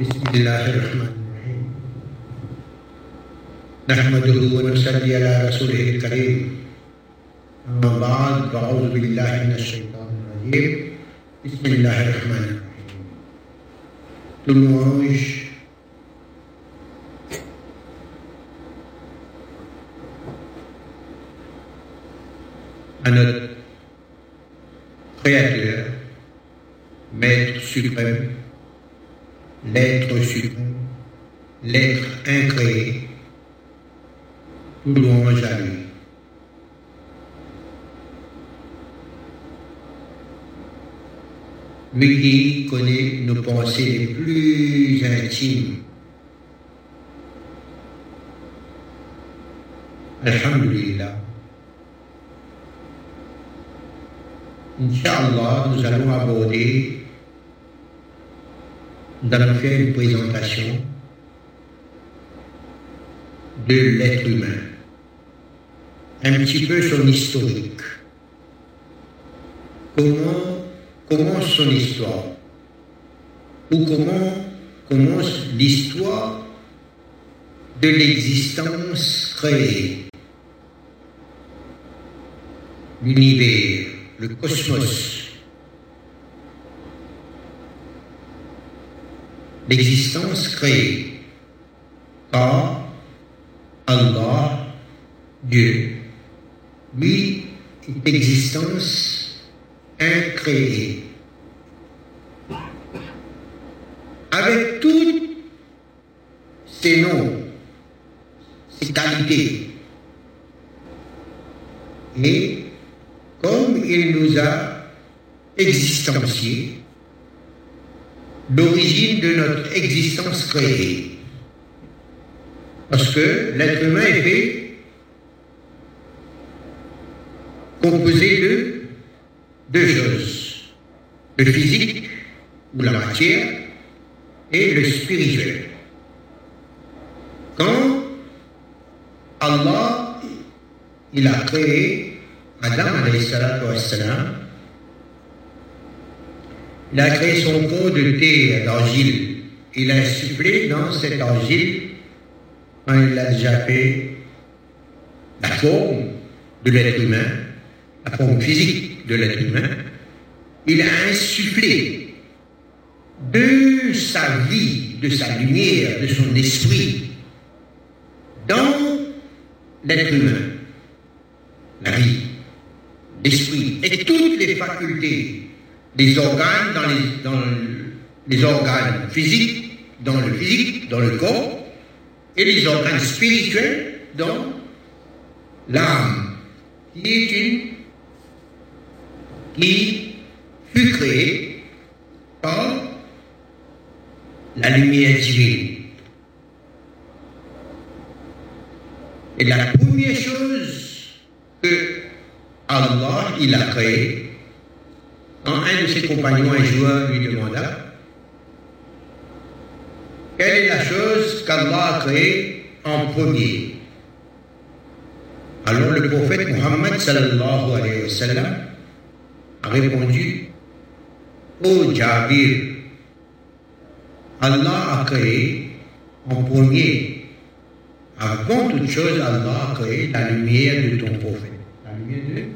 بسم الله الرحمن الرحيم نحمده ونصلي على رسوله الكريم أما بعد فأعوذ بالله من الشيطان الرجيم بسم الله الرحمن الرحيم à notre Créateur, Maître suprême, l'être suprême, l'être incréé, tout louange à lui. Lui qui connaît nos pensées les plus intimes. Alhamdulillah. Inch'Allah, nous allons aborder, allons faire une présentation de l'être humain, un petit peu son historique. Comment commence son histoire? Ou comment commence l'histoire de l'existence créée? L'univers, le cosmos, l'existence créée par Allah, Dieu. Lui est existence incréée. Avec toutes ses noms, ses qualités. Et comme il nous a existencié l'origine de notre existence créée. Parce que l'être humain est composé de deux choses, le physique ou la matière et le spirituel. Quand Allah il a créé Adam salam, il a créé son corps de terre, d'argile. Il a insufflé dans cette argile, quand il a fait la forme de l'être humain, la forme physique de l'être humain, il a insufflé de sa vie, de sa lumière, de son esprit, dans l'être humain, la vie, l'esprit et toutes les facultés des organes les, dans les organes physiques, dans le physique, dans le corps, et les organes spirituels dans l'âme, qui est une qui fut créée par la lumière divine. Et la première chose que Allah il a créée, un de ses compagnons, un joueur, lui demanda Quelle est la chose qu'Allah a créée en premier? Alors le prophète Muhammad sallallahu alayhi wa sallam a répondu Ô Jabir, Allah a créé en premier, avant toute chose, Allah a créé la lumière de ton prophète, la lumière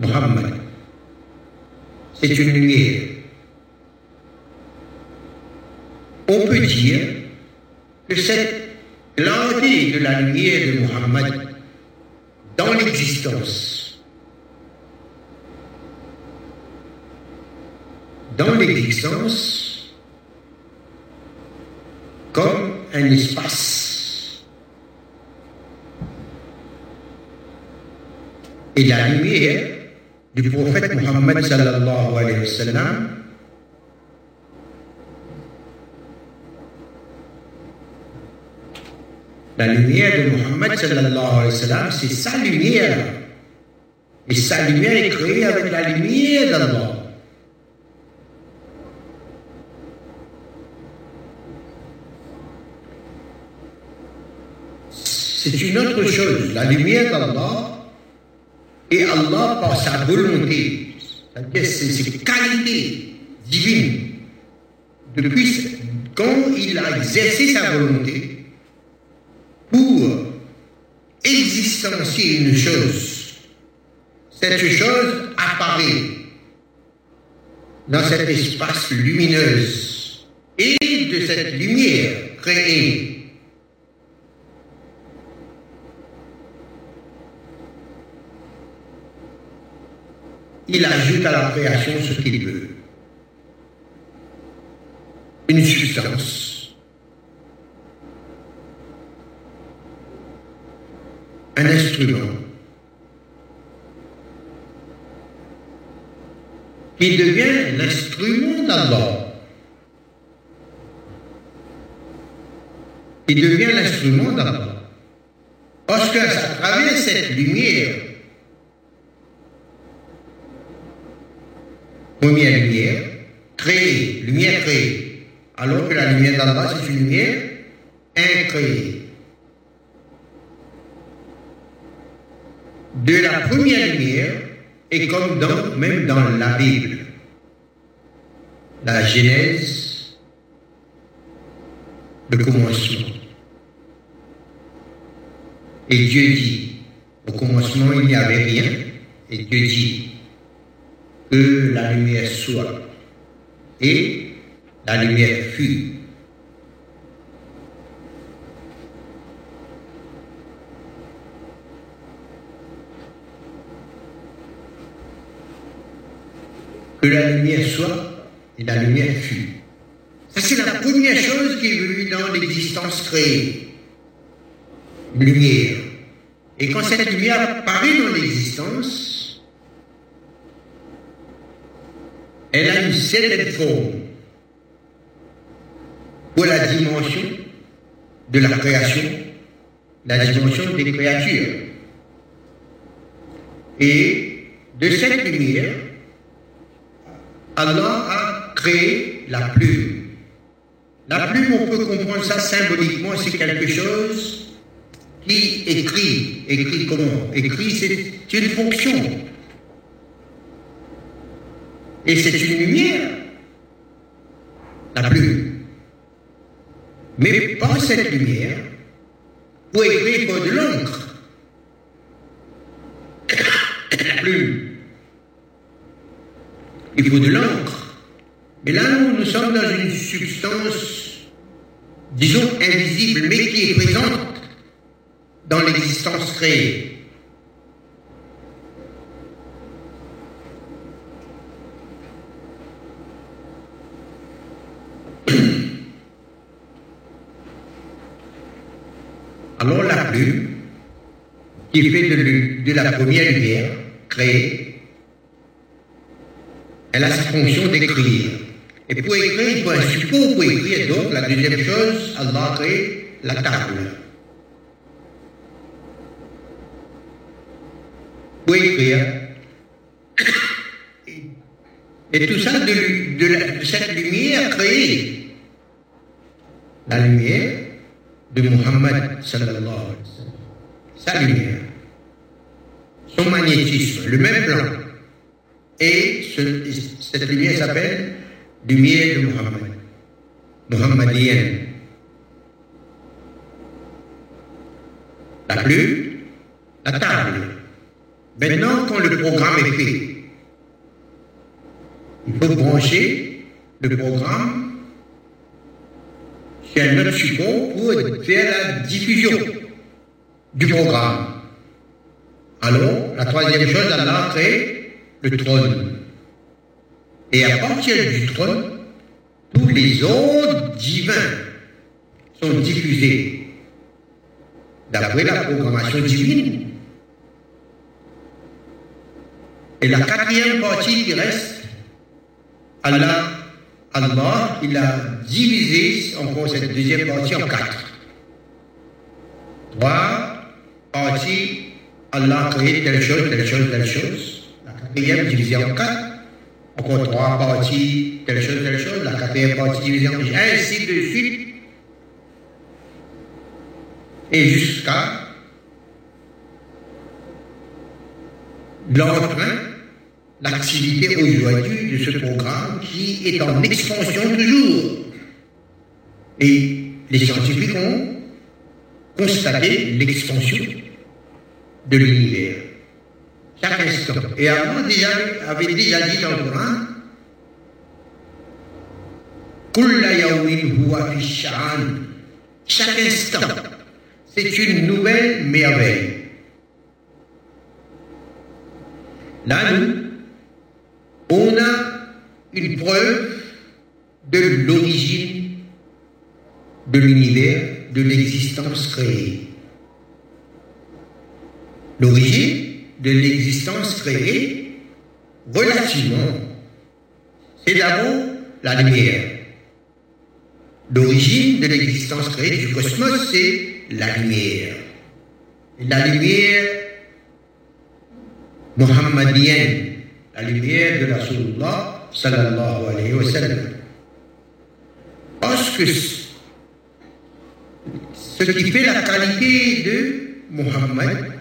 de Muhammad c'est une lumière. On peut dire que cette clarté de la lumière de Muhammad dans l'existence, dans l'existence, comme un espace. Et la lumière du prophète Muhammad sallallahu alayhi wa sallam La lumière de Muhammad sallallahu alayhi wa sallam, c'est sa lumière. Et sa lumière est créée avec la lumière d'Allah. C'est une autre chose. La lumière d'Allah et Allah, par sa volonté, ses qualités divines, depuis quand il a exercé sa volonté pour existencier une chose, cette chose apparaît dans cet espace lumineuse et de cette lumière créée il ajoute à la création ce qu'il veut. Une substance. Un instrument. Qui devient l'instrument d'abord. Qui devient l'instrument d'abord. Parce qu'à travers cette lumière première lumière, créée, lumière créée, alors que la lumière d'Allah, c'est une lumière incréée. De la première lumière, et comme dans, même dans la Bible, la Genèse, le commencement. Et Dieu dit, au commencement il n'y avait rien, et Dieu dit, que la lumière soit. Et la lumière fut. Que la lumière soit et la lumière fut. Ça, c'est la première chose qui est venue dans l'existence créée. Lumière. Et quand cette lumière apparaît dans l'existence, elle a une certaine forme pour la dimension de la création, la dimension des créatures. Et de cette lumière, Allah a créé la plume. La plume, on peut comprendre ça symboliquement, c'est quelque chose qui écrit. Écrit comment? Écrit, c'est une fonction. Et c'est une lumière, la plume. Mais pas cette lumière, pour écrire, il faut de l'encre. La plume. Il faut de l'encre. Mais là, nous, nous sommes dans une substance, disons, invisible, mais qui est présente dans l'existence créée. Alors la plume, qui fait de, la première lumière créée, elle a sa fonction d'écrire. Et pour écrire, il faut un support pour écrire. Donc, la deuxième chose, Allah a créé la table. Pour écrire. Et tout ça de, de cette lumière créée. La lumière de Muhammad sallallahu alayhi wa sallam. Sa lumière, son magnétisme, le même plan. Et cette lumière s'appelle lumière de Muhammad, Muhammadienne. La plume, la table. Maintenant, quand le programme est fait, il faut brancher le programme un autre support pour faire la diffusion du programme. Alors, la troisième chose, Allah a créé le trône. Et à partir du trône, tous les ordres divins sont diffusés d'après la programmation divine. Et la quatrième partie qui reste, Allah Allah, il a divisé encore cette deuxième partie en quatre. Trois parties, Allah a créé telle chose, telle chose, telle chose. La quatrième divisée en quatre. Encore trois parties, telle chose, telle chose. La quatrième partie divisée en quatre. Ainsi de suite. Et jusqu'à l'emprunt l'activité aujourd'hui de ce programme qui est en expansion toujours. Et les scientifiques ont constaté l'expansion de l'univers. Chaque instant. Et Allah déjà, avait déjà dit dans le Coran. Chaque instant, c'est une nouvelle merveille. Là, nous, on a une preuve de l'origine de l'univers, de l'existence créée. L'origine de l'existence créée, relativement, c'est d'abord la lumière. L'origine de l'existence créée du cosmos, c'est la lumière. La lumière muhammadienne, la lumière de Rasulullah sallallahu alayhi wa sallam. Parce que ce qui fait la qualité de Muhammad,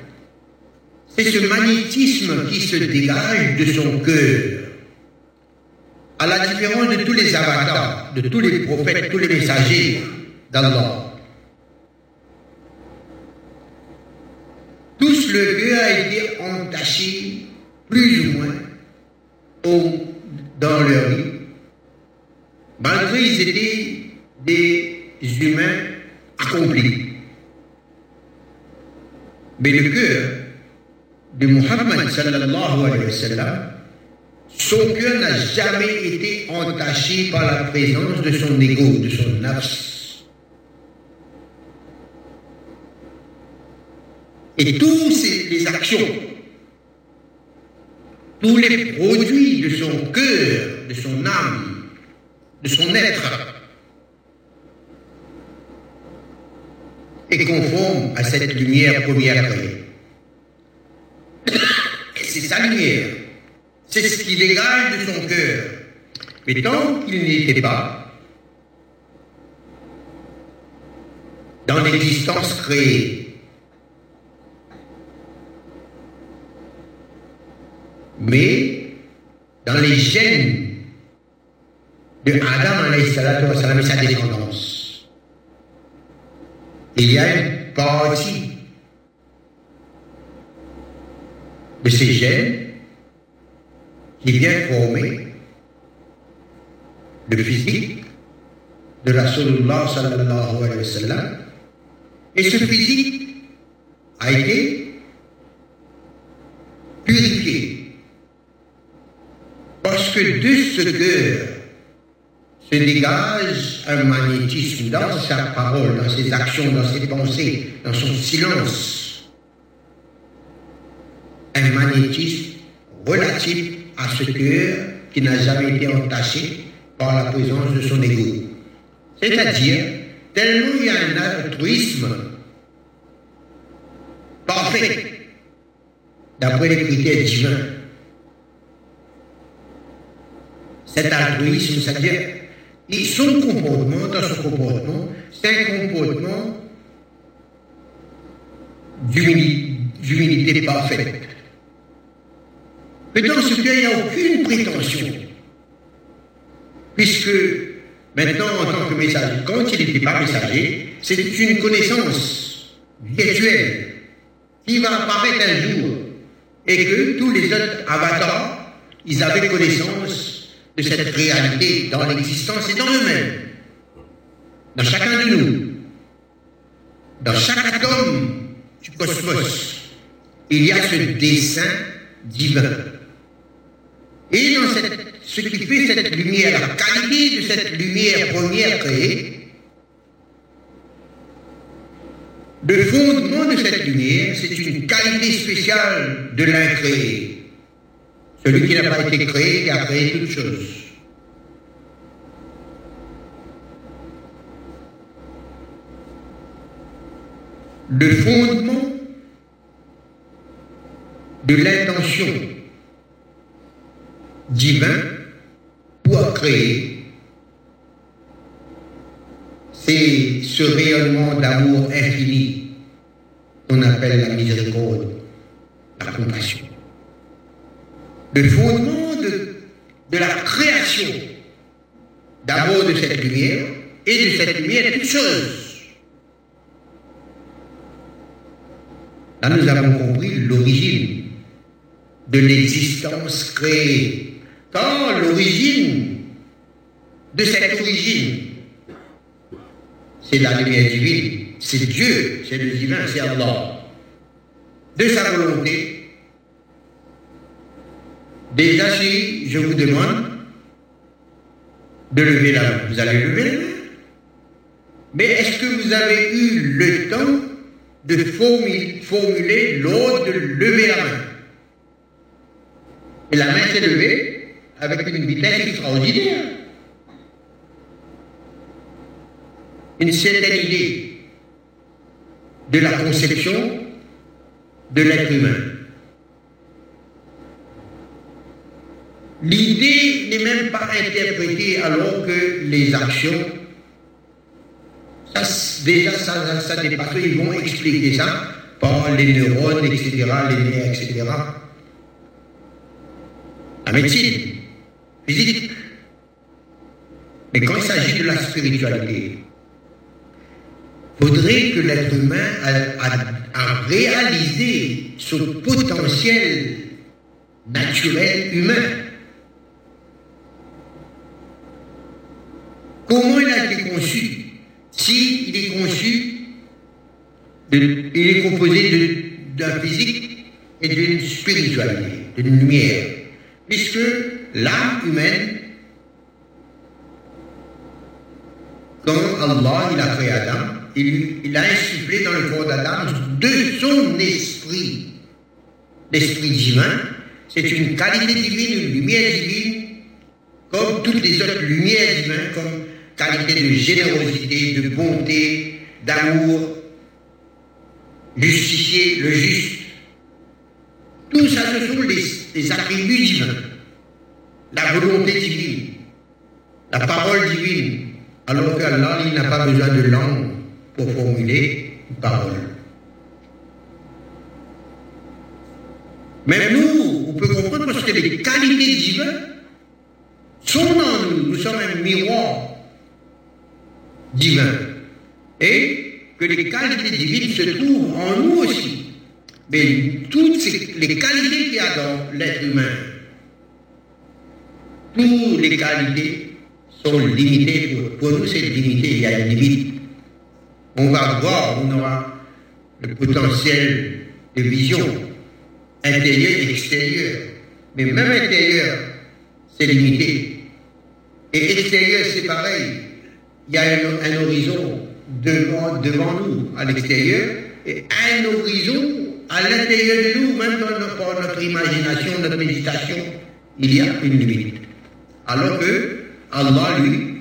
c'est ce magnétisme qui se dégage de son cœur. À la différence de tous les avatars, de tous les prophètes, tous les messagers d'Allah. Tous le cœur a été entaché, plus ou moins, dans leur vie, malgré qu'ils étaient des humains accomplis. Mais le cœur de Muhammad sallallahu alayhi wa sallam, son cœur n'a jamais été entaché par la présence de son ego, de son nafs. Et tous les actions, tous les produits de son cœur, de son âme, de son être, est conforme à cette lumière première créée. C'est sa lumière. C'est ce qui dégage de son cœur. Mais tant qu'il n'était pas dans l'existence créée, mais dans les gènes de Adam et sa descendance, il y a une partie de ces gènes qui vient former le physique de Rasulullah sallallahu. Et ce physique a été purifié. Que de ce cœur se dégage un magnétisme dans sa parole, dans ses actions, dans ses pensées, dans son silence. Un magnétisme relatif à ce cœur qui n'a jamais été entaché par la présence de son ego. C'est-à-dire, tellement il y a un altruisme parfait, d'après les critères divins. Cet altruisme, c'est-à-dire, son comportement, dans son comportement, c'est un comportement d'humilité parfaite. Mais dans ce cas, il n'y a aucune prétention. Puisque maintenant, en tant que messager, quand il n'était pas messager, c'est une connaissance virtuelle qui va apparaître un jour et que tous les autres avatars, ils avaient connaissance de cette réalité dans l'existence et dans eux-mêmes, dans chacun de nous, dans chaque atome du cosmos, il y a ce dessin divin. Et dans ce qui fait cette lumière, la qualité de cette lumière première créée, le fondement de cette lumière, c'est une qualité spéciale de l'incréé. Celui qui n'a pas été créé, qui a créé toute chose. Le fondement de l'intention divin pour créer, c'est ce rayonnement d'amour infini qu'on appelle la miséricorde, la compassion. Le fondement de, la création, d'abord de cette lumière, et de cette lumière toutes choses. Là, nous avons compris l'origine de l'existence créée. Quand l'origine de cette origine, c'est la lumière divine, c'est Dieu, c'est le divin, c'est Allah. De sa volonté, déjà si je vous demande de lever la main, vous allez lever la main. Mais est-ce que vous avez eu le temps de formuler l'ordre de lever la main? Et la main s'est levée avec une vitesse extraordinaire. Une certaine idée de la conception de l'être humain. L'idée n'est même pas interprétée alors que les actions, déjà ça, ça, dépasse, ils vont expliquer ça par les neurones, etc., les nerfs, etc. La médecine, physique. Mais quand il s'agit de la spiritualité, faudrait que l'être humain a, réalisé son potentiel naturel humain. Comment il a été conçu Si il est conçu, il est composé d'un physique et d'une spiritualité, d'une lumière, puisque l'âme humaine, quand Allah il a créé Adam, il, a insufflé dans le corps d'Adam de son esprit. L'esprit divin, c'est une qualité divine, une lumière divine, comme toutes les autres lumières divines, comme qualité de générosité, de bonté, d'amour, justicier, le juste. Tout ça, ce sont les, attributs divins. La volonté divine, la parole divine, alors qu'Allah, n'a pas besoin de langue pour formuler une parole. Mais nous, on peut comprendre parce que les qualités divines sont en nous. Nous sommes un miroir divin. Et que les qualités divines se trouvent en nous aussi. Mais toutes les qualités qu'il y a dans l'être humain, toutes les qualités sont limitées. Pour, nous, c'est limité, il y a une limite on va voir, on aura le potentiel de vision intérieure et extérieure. Mais même intérieur, c'est limité. Et extérieur, c'est pareil. Il y a un, horizon devant, devant nous, à l'extérieur, et un horizon à l'intérieur de nous, même dans notre, notre imagination, notre méditation, il y a une limite. Alors que Allah, lui,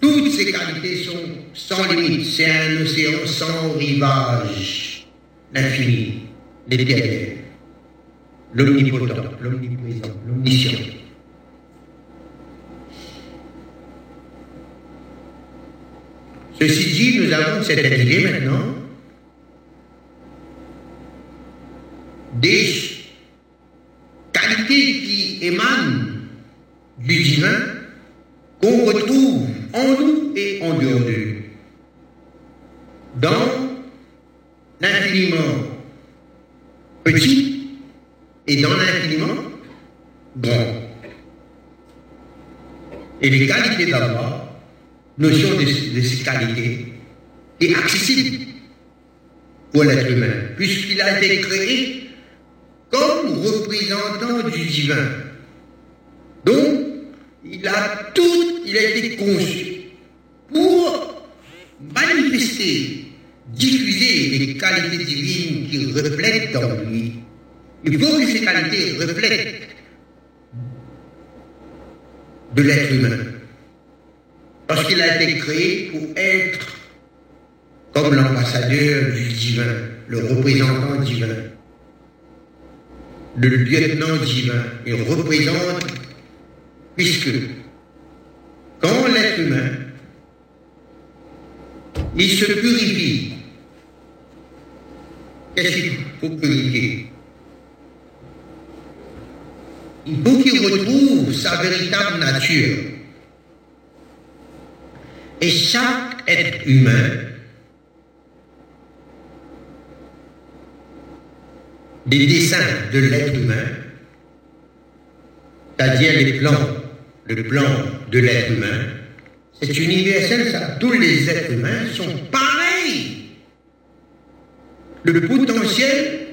toutes ces qualités sont sans limite. C'est un océan sans rivage. L'infini, l'éternel, l'omnipotent, l'omniprésent, l'omniscient. Ceci dit, nous avons cette idée maintenant des qualités qui émanent du divin qu'on retrouve en nous et en dehors de nous. Dans l'infiniment petit et dans l'infiniment grand. Et les qualités d'Allah, notion de, de qualités, est accessible pour l'être humain, puisqu'il a été créé comme représentant du divin. Donc, il a tout, il a été conçu pour manifester, diffuser les qualités divines qui reflètent dans lui. Il faut que ces qualités reflètent de l'être humain. Parce qu'il a été créé pour être comme l'ambassadeur du divin, le représentant divin, le lieutenant divin. Il représente Puisque quand l'être humain, il se purifie, qu'est-ce qu'il faut purifier? Il faut qu'il retrouve sa véritable nature. Et chaque être humain des dessins de l'être humain, c'est-à-dire les plans, le plan de l'être humain, c'est universel, ça. Tous les êtres humains sont pareils. Le potentiel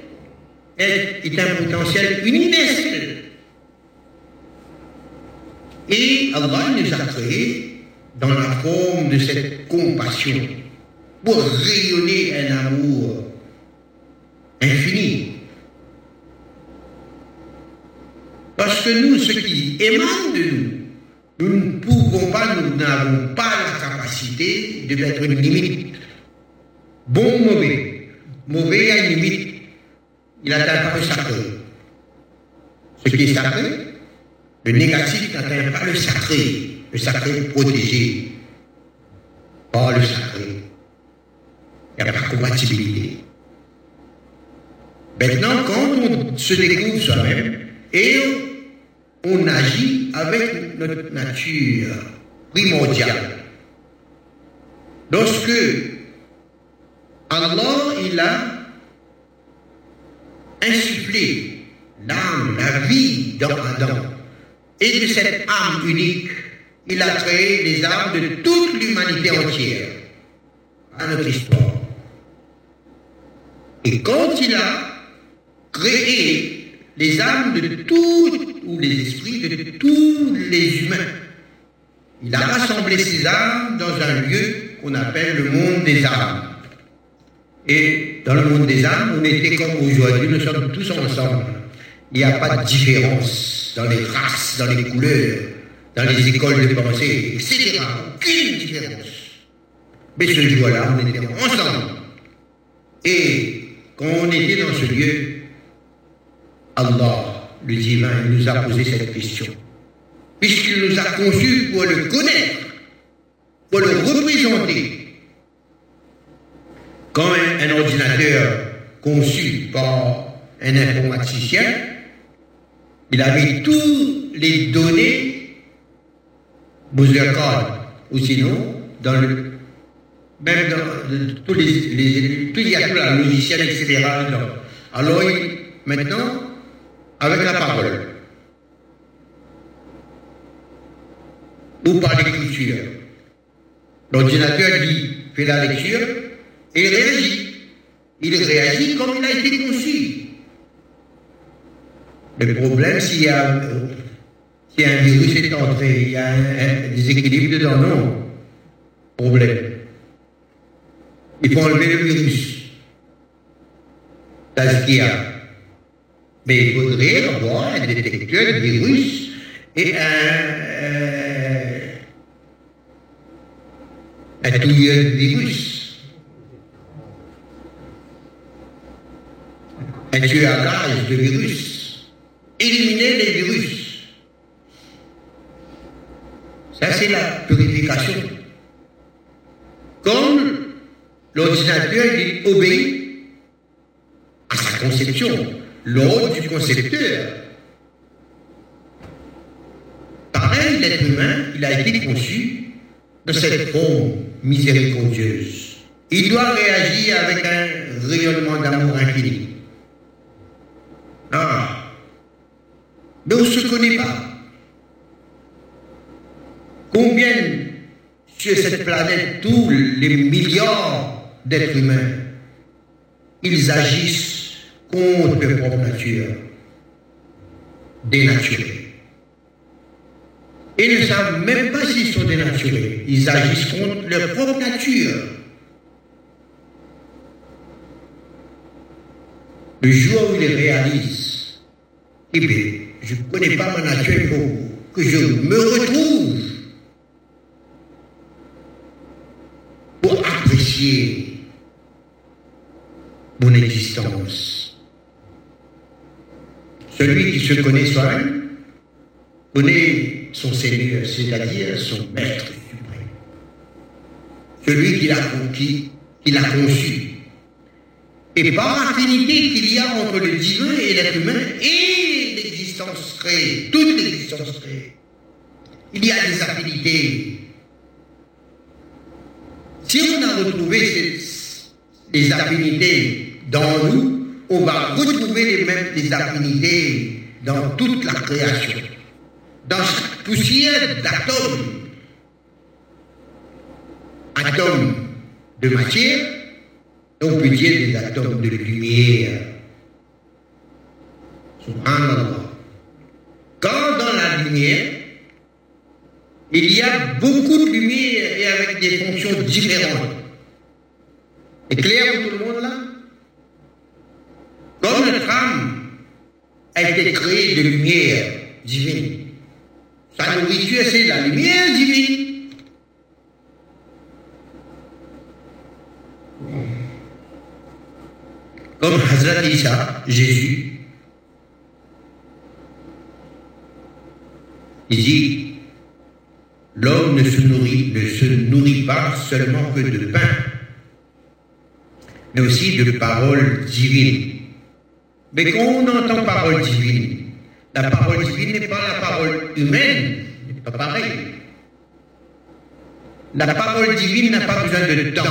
est, est un potentiel universel. Et Allah nous a créés dans la forme de cette compassion pour rayonner un amour infini. Parce que nous, ce qui émane de nous, nous ne pouvons pas, nous n'avons pas la capacité de mettre une limite. Bon, mauvais? Mauvais a une limite. Il n'atteint pas le sacré. Ce qui est sacré, le négatif n'atteint pas le sacré. Le sacré protégé. Pas le sacré. Il n'y a pas de compatibilité. Maintenant, quand on se découvre soi-même, et on agit avec notre nature primordiale. Lorsque Allah, il a insufflé l'âme, la vie dans Adam, et de cette âme unique, il a créé les âmes de toute l'humanité entière à notre histoire. Et quand il a créé les âmes de tout ou les esprits de tous les humains. Il a rassemblé ces âmes dans un lieu qu'on appelle le monde des âmes. Et dans le monde des âmes, on était comme aujourd'hui, nous sommes tous ensemble. Il n'y a pas de différence dans les races, dans les couleurs, dans les écoles de pensée, etc. Aucune différence. Mais ce jour-là, on était ensemble. Et quand on était dans ce lieu, Allah le divin nous a posé cette question. Puisqu'il nous a conçus pour le connaître, pour le représenter. Quand un, ordinateur conçu par un informaticien, il avait toutes les données, Bowser ou sinon, dans le, même dans tous les, les, il y a tout la logiciel, etc. Alors, maintenant, avec la parole ou par l'écriture. L'ordinateur dit, fait la lecture et il réagit. Il réagit comme il a été conçu. Le problème, s'il y a, si un virus est entré, il y a un, déséquilibre dedans, non. Problème. Il faut enlever le virus. C'est ce qu'il y a. Mais il faudrait avoir un détecteur de virus et un, euh, un de virus. Un tueur à gage de virus. Éliminer les virus. C'est la purification. Comme l'ordinateur obéit à sa conception l'ordre du concepteur. Pareil, l'être humain, il a été conçu de cette forme miséricordieuse. Il doit réagir avec un rayonnement d'amour infini. Ah, mais on ne se connaît pas. Combien sur cette planète, tous les milliards d'êtres humains, ils agissent contre leur propre nature, dénaturés. Ils ne savent même pas s'ils sont dénaturés. Ils agissent contre leur propre nature. Le jour où ils réalisent, eh bien, je ne connais pas ma nature, faut que je me retrouve pour mon existence. Celui qui se connaît soi-même connaît son Seigneur, c'est-à-dire son Maître suprême. Celui qui l'a qui, qui conçu. Et par l'affinité qu'il y a entre le divin et l'être humain et l'existence créée, toute l'existence créée, il y a des affinités. Si on a retrouvé les affinités dans nous, on va retrouver les mêmes affinités dans toute la création. Dans chaque poussière d'atomes, atomes de matière, on peut dire des atomes de lumière. Quand dans la lumière, il y a beaucoup de lumière et avec des fonctions différentes. C'est clair pour tout le monde là? Comme notre âme a été créée de lumière divine, sa nourriture c'est la lumière divine. Comme Hazrat Isa, Jésus, il dit L'homme ne se nourrit, ne se nourrit pas seulement que de pain, mais aussi de paroles divines. Mais quand on entend parole divine, la parole divine n'est pas la parole humaine, n'est pas pareil. La parole divine n'a pas besoin de temps.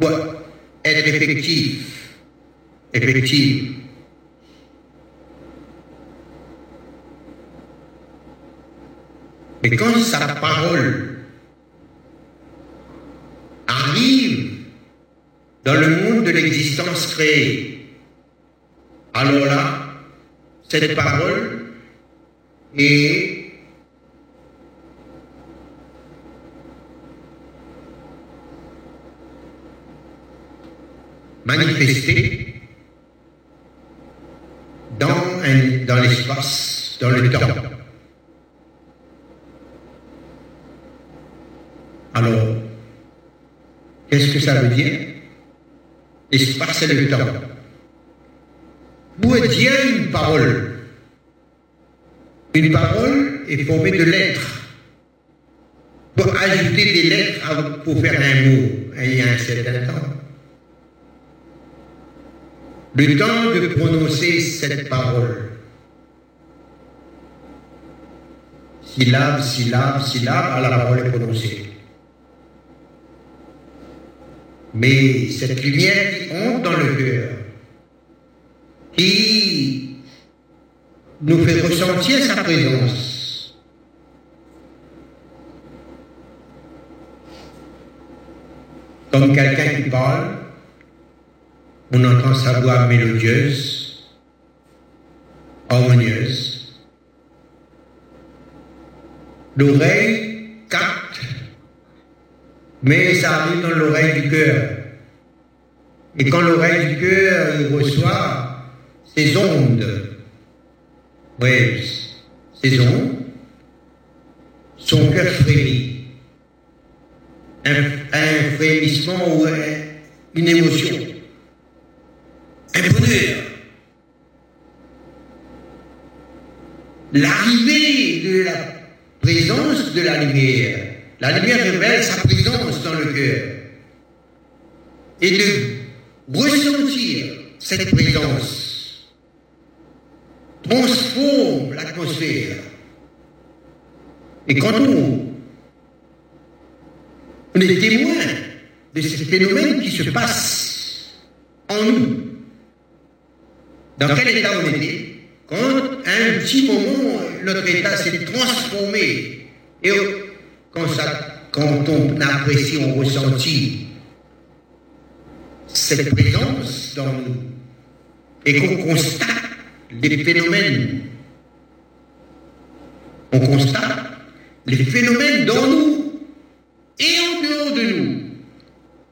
Pour être effective, effective. Mais quand sa parole arrive dans le monde de l'existence créée, alors là, cette parole est manifestée dans, dans l'espace, dans le temps. Alors, qu'est-ce que ça veut dire? L'espace le temps? Où est une parole? Une parole est formée de lettres. Pour ajouter des lettres pour faire un mot, il y a un certain temps. Le temps de prononcer cette parole. Syllabe, syllabe, syllabe, à la parole est prononcée. Mais cette lumière qui entre dans le cœur, qui nous fait ressentir sa présence, comme quelqu'un qui parle, on entend sa voix mélodieuse, harmonieuse. L'oreille mais ça arrive dans l'oreille du cœur. Et quand l'oreille du cœur reçoit ces ondes, waves, ces ondes, son cœur frémit. Un, un frémissement ou une émotion. Un bonheur. L'arrivée de la présence de la lumière la lumière révèle sa présence dans le cœur. Et de ressentir cette présence transforme l'atmosphère. Et quand on, on est témoin de ces phénomènes qui se passent en nous, dans quel état on était, quand à un petit moment notre état s'est transformé et quand, quand on apprécie, on ressentit cette présence dans nous et qu'on constate les phénomènes, on constate les phénomènes dans nous et en dehors de nous.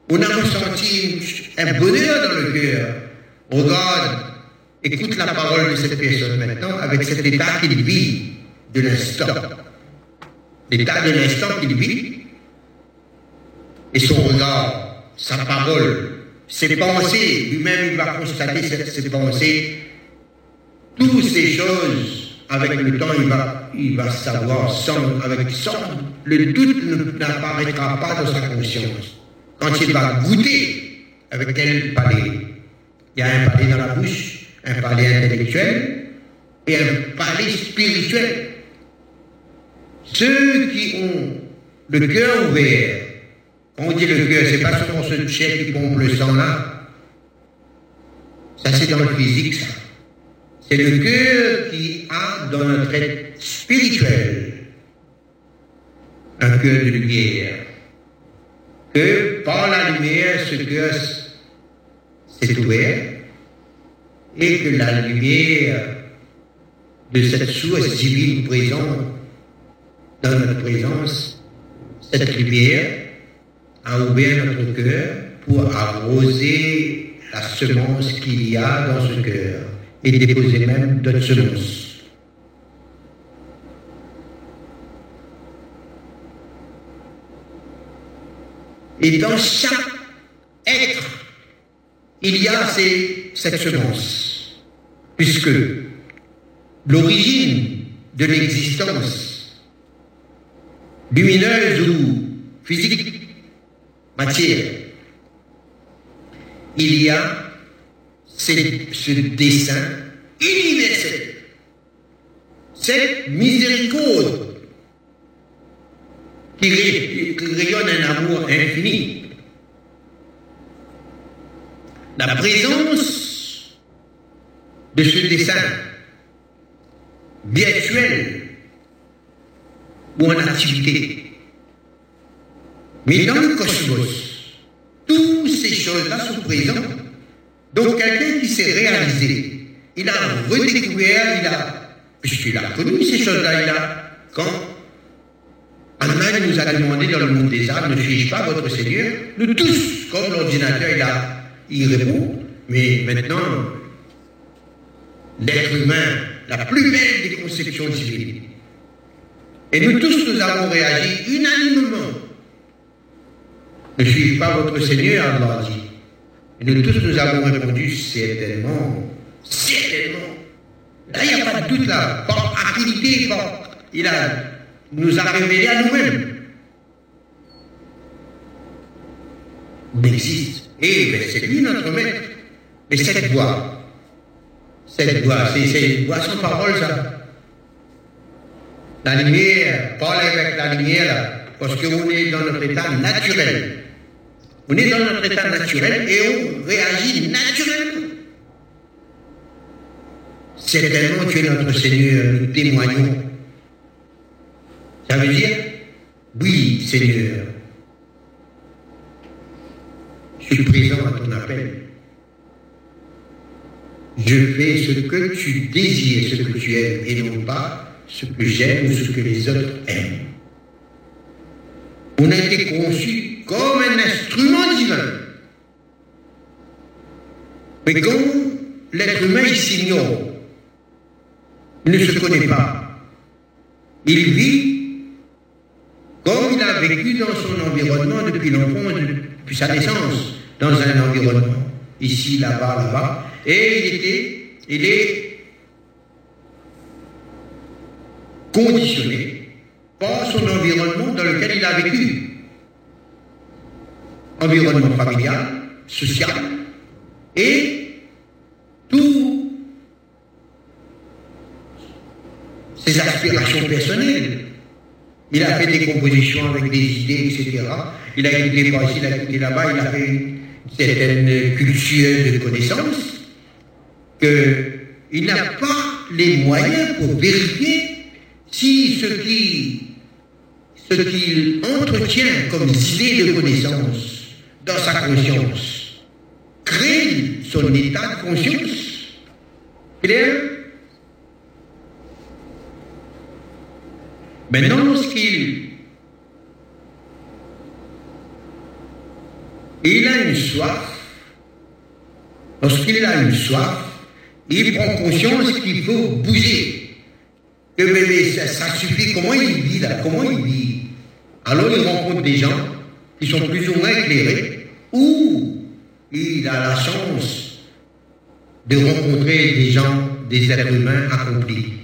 On a ressenti un bonheur dans le cœur. Regarde, écoute la parole de cette personne maintenant avec cet état qu'il vit de l'instant l'état de l'instant qu'il vit, et son regard, sa parole, ses pensées, lui-même il va constater ses, pensées, toutes ces choses, avec le temps, il va, il va savoir, sans, avec sans, le doute n'apparaîtra pas dans sa conscience. Quand il va goûter avec quel palais, il y a un palais dans la bouche, un palais intellectuel et un palais spirituel. Ceux qui ont le cœur ouvert. On dit le cœur, c'est pas seulement ce chèque qui pompe le sang là. Ça, c'est dans le physique. C'est le cœur qui a dans notre être spirituel un cœur de lumière. Que par la lumière, ce cœur s'est ouvert et que la lumière de cette source divine présente dans notre présence, cette lumière a ouvert notre cœur pour arroser la semence qu'il y a dans ce cœur et déposer même d'autres semences. Et dans chaque être, il y a cette semence, puisque l'origine de l'existence, lumineuse ou physique, matière, il y a ce dessin universel, cette miséricorde qui, rayonne un amour infini. La présence de ce dessin virtuel ou en activité. Mais dans le cosmos, toutes ces choses-là sont présentes. Donc quelqu'un qui s'est réalisé, il a redécouvert, il a, puisqu'il a connu ces choses-là, il a, quand Allemagne nous a demandé dans le monde des arts, ne suis-je pas votre Seigneur Nous tous, comme l'ordinateur, il, a, il répond, mais maintenant, l'être humain, la plus belle des conceptions divines. Et nous tous, nous avons réagi unanimement. Ne suis-je pas votre Seigneur Allah dit. Et nous tous, nous avons répondu certainement, certainement. Là, il n'y a pas de doute là. Par affinité, il a nous a révélé à nous-mêmes. On existe. Et ben, c'est lui notre maître. Mais cette voix, cette voix, c'est une voix sans parole, ça. La lumière, parler avec la lumière, là, parce qu'on est dans notre état naturel. On est dans notre état naturel et on réagit naturellement. Tu es notre Seigneur, nous témoignons ça veut dire, oui Seigneur, je suis présent à ton appel. Je fais ce que tu désires, ce que tu aimes, et non pas ce que j'aime ou ce que les autres aiment. On a été conçu comme un instrument divin. Mais quand l'être humain s'ignore, ne se connaît pas, il vit comme il a vécu dans son environnement depuis l'enfance, depuis sa naissance, dans un environnement, ici, là-bas, là-bas, et il était, il est conditionné par son environnement dans lequel il a vécu. Environnement familial, social, et tout ses aspirations personnelles il a fait des compositions avec des idées, etc. Il a écouté par ici, il a écouté là-bas, il a fait une certaine culture de connaissances qu'il n'a pas les moyens pour vérifier si ce qui ce qu'il entretient comme idée de connaissance dans sa conscience crée son état de conscience. Clair Maintenant, lorsqu'il il a une soif, lorsqu'il a une soif, il prend conscience qu'il faut bouger. Que bébé, ça, suffit. Comment il vit là? Comment il vit? Alors il rencontre des gens qui sont plus ou moins éclairés, ou il a la chance de rencontrer des gens, des êtres humains accomplis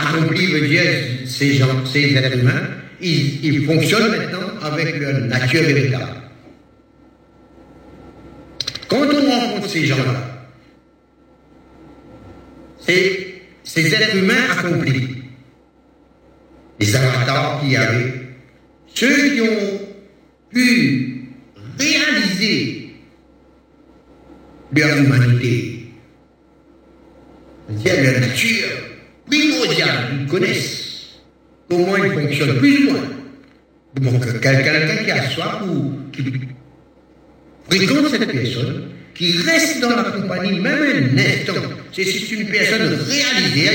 accompli veut dire ces gens, ces êtres humains, ils, fonctionnent maintenant avec leur nature véritable. Quand on rencontre ces gens-là, ces êtres humains accomplis, les avatars qui avaient ceux qui ont pu réaliser leur humanité, c'est-à-dire leur nature primordiale, ils connaissent comment ils fonctionnent, plus ou moins. Donc, quelqu'un qui a soif ou qui fréquente cette personne, qui reste dans la compagnie même un instant, c'est une personne réalisée,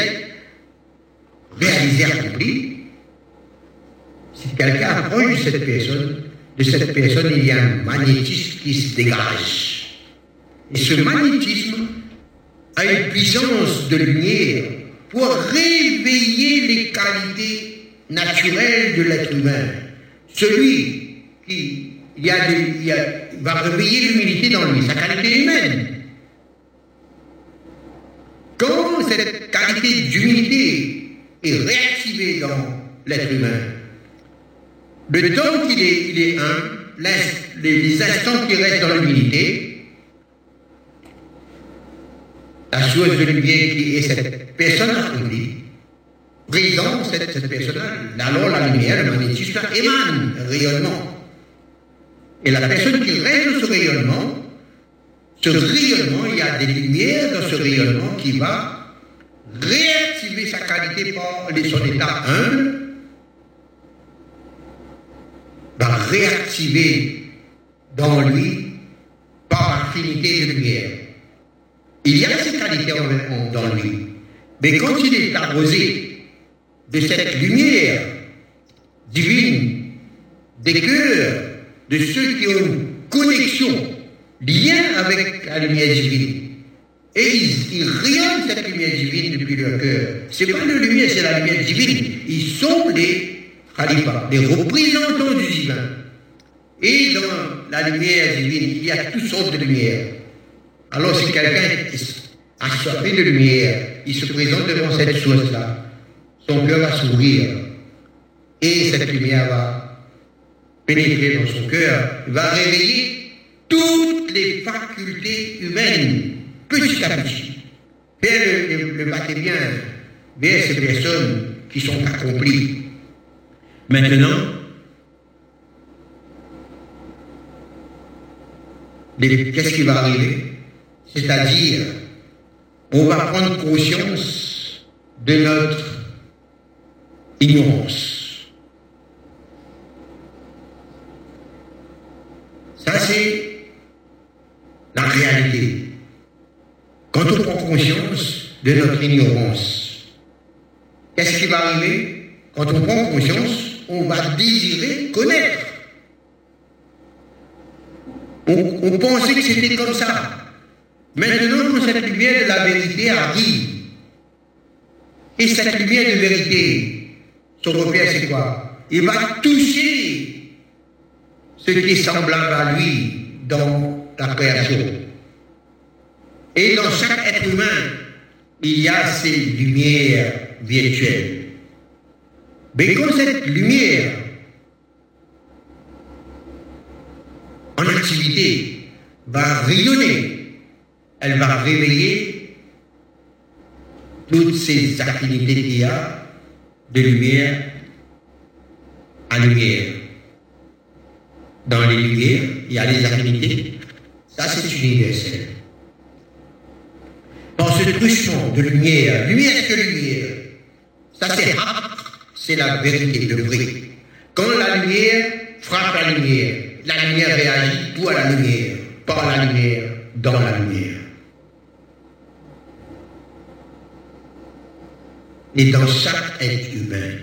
réalisée, accomplie. Si quelqu'un approche cette personne, de cette personne, il y a un magnétisme qui se dégage. Et ce magnétisme a une puissance de lumière pour réveiller les qualités naturelles de l'être humain. Celui qui va réveiller l'humilité dans lui, sa qualité humaine. Quand cette qualité d'humilité est réactivée dans l'être humain, le temps qu'il est, il est un, les, instants qui restent dans l'humilité, la chose de lumière qui est cette personne accomplie, présente cette, cette personne alors la lumière, le magnétisme émane, rayonnement. Et la personne qui règle ce rayonnement, ce rayonnement, il y a des lumières dans ce rayonnement qui va réactiver sa qualité par son état humble, va réactiver dans lui par affinité de lumière. Il y a ces qualités dans lui. Mais quand il est arrosé de cette lumière divine, des cœurs, de ceux qui ont une connexion, lien avec la lumière divine. Et ils, rayonnent cette lumière divine depuis leur cœur. C'est pas la lumière, c'est la lumière divine. Ils sont khalifas, des représentants du divin. Et dans la lumière divine, il y a toutes sortes de lumières. Alors si quelqu'un a soif de lumière, il se présente devant cette source-là, son cœur va s'ouvrir. Et cette lumière va pénétrer dans son cœur, va réveiller toutes les facultés humaines, petit à petit. Faire le, le, bien vers ces personnes qui sont accomplies. Maintenant, qu'est-ce qui va arriver? C'est-à-dire, on va prendre conscience de notre ignorance. Ça, c'est la réalité. Quand on prend conscience de notre ignorance, qu'est-ce qui va arriver? Quand on prend conscience, on va désirer connaître. On, pensait que c'était comme ça. Maintenant, cette lumière de la vérité arrive. Et cette lumière de vérité, son repère, c'est quoi? Il va toucher ce qui est semblable à lui dans la création. Et dans chaque être humain, il y a ces lumières virtuelles. Mais quand cette lumière en activité va rayonner, elle va réveiller toutes ces affinités qu'il y a de lumière à lumière dans les lumières, il y a les affinités. Ça, c'est universel. Dans ce truchement de lumière, lumière que lumière, ça c'est c'est la vérité, le vrai. Quand la lumière frappe la lumière, la lumière réagit pour la lumière, par la lumière, dans la lumière. Et dans chaque être humain,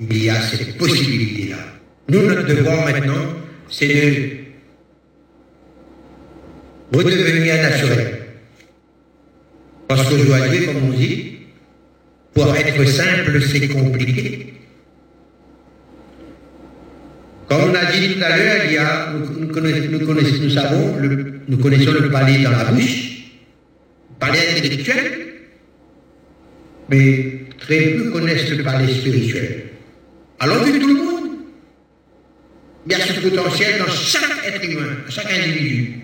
il y a cette possibilité-là. Nous, notre devoir maintenant, c'est de redevenir naturel. Parce dire, comme on dit, pour être simple, c'est compliqué. Comme on a dit tout à l'heure, nous, connaissons, nous, savons, nous connaissons le palais dans la bouche, le palais intellectuel, mais très peu connaissent le palais spirituel. Alors que tout le monde il y a ce potentiel dans chaque être humain, dans chaque individu.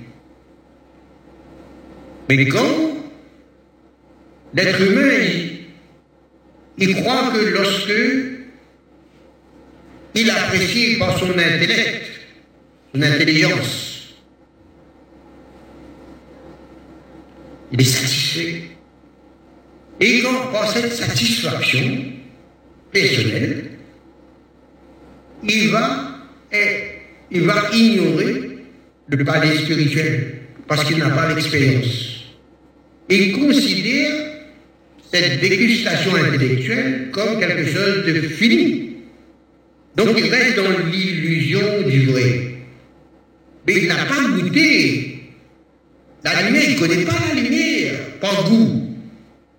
Mais quand l'être humain, il, croit que lorsque Il apprécie par son intellect, son intelligence. Il est satisfait. Et quand, par cette satisfaction personnelle, il va, il va ignorer le palais spirituel parce qu'il n'a pas l'expérience. Il considère cette dégustation intellectuelle comme quelque chose de fini. Donc il reste dans l'illusion du vrai. Mais il n'a pas goûté la lumière, il ne connaît pas la lumière, par goût.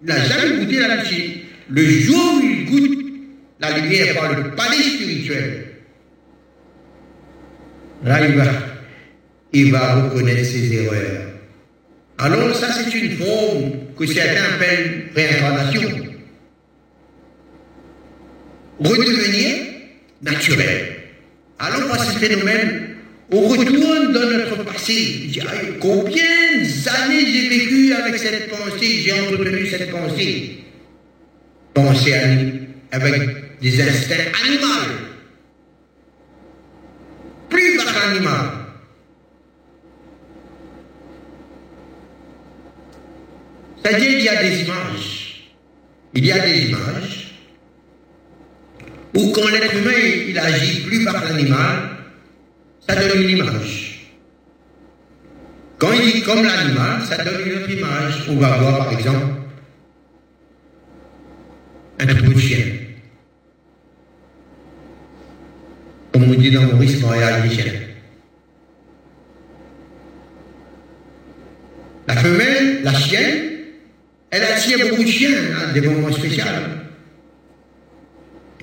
Il n'a jamais goûté la lumière. Le jour où il goûte la lumière par le palais spirituel, là il va, il va reconnaître ses erreurs. Alors ça c'est une forme que certains appellent réincarnation. Redevenir naturel. Alors par ce phénomène, on retourne dans notre passé. combien d'années j'ai vécu avec cette pensée, j'ai entretenu cette pensée? Pensée avec des instincts animaux. Plus par animal. C'est-à-dire qu'il y a des images. Il y a des images où quand l'être humain il agit plus par l'animal, ça donne une image. Quand il dit comme l'animal, ça donne une autre image. On va voir par exemple un troupeau de chien. Comme on dit dans Maurice Montréal, chiens. La femelle, la chienne, elle attire beaucoup de chiens à hein, des moments spéciaux.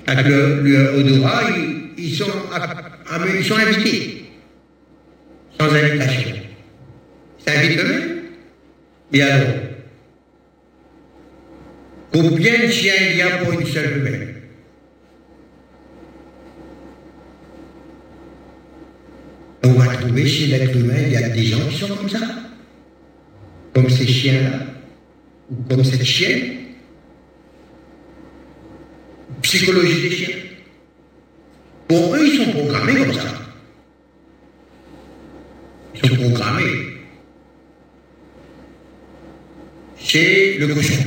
Avec le, odorat, ils, sont, ils invités, sans invitation. C'est invite eux-mêmes. Et alors, combien de chiens il y a pour une seule femelle On va trouver chez l'être humain, il y a des gens qui sont comme ça, comme ces chiens-là. Comme cette chienne, psychologie des chiens. Pour eux, ils sont programmés comme ça. Ils sont programmés. C'est le cochon.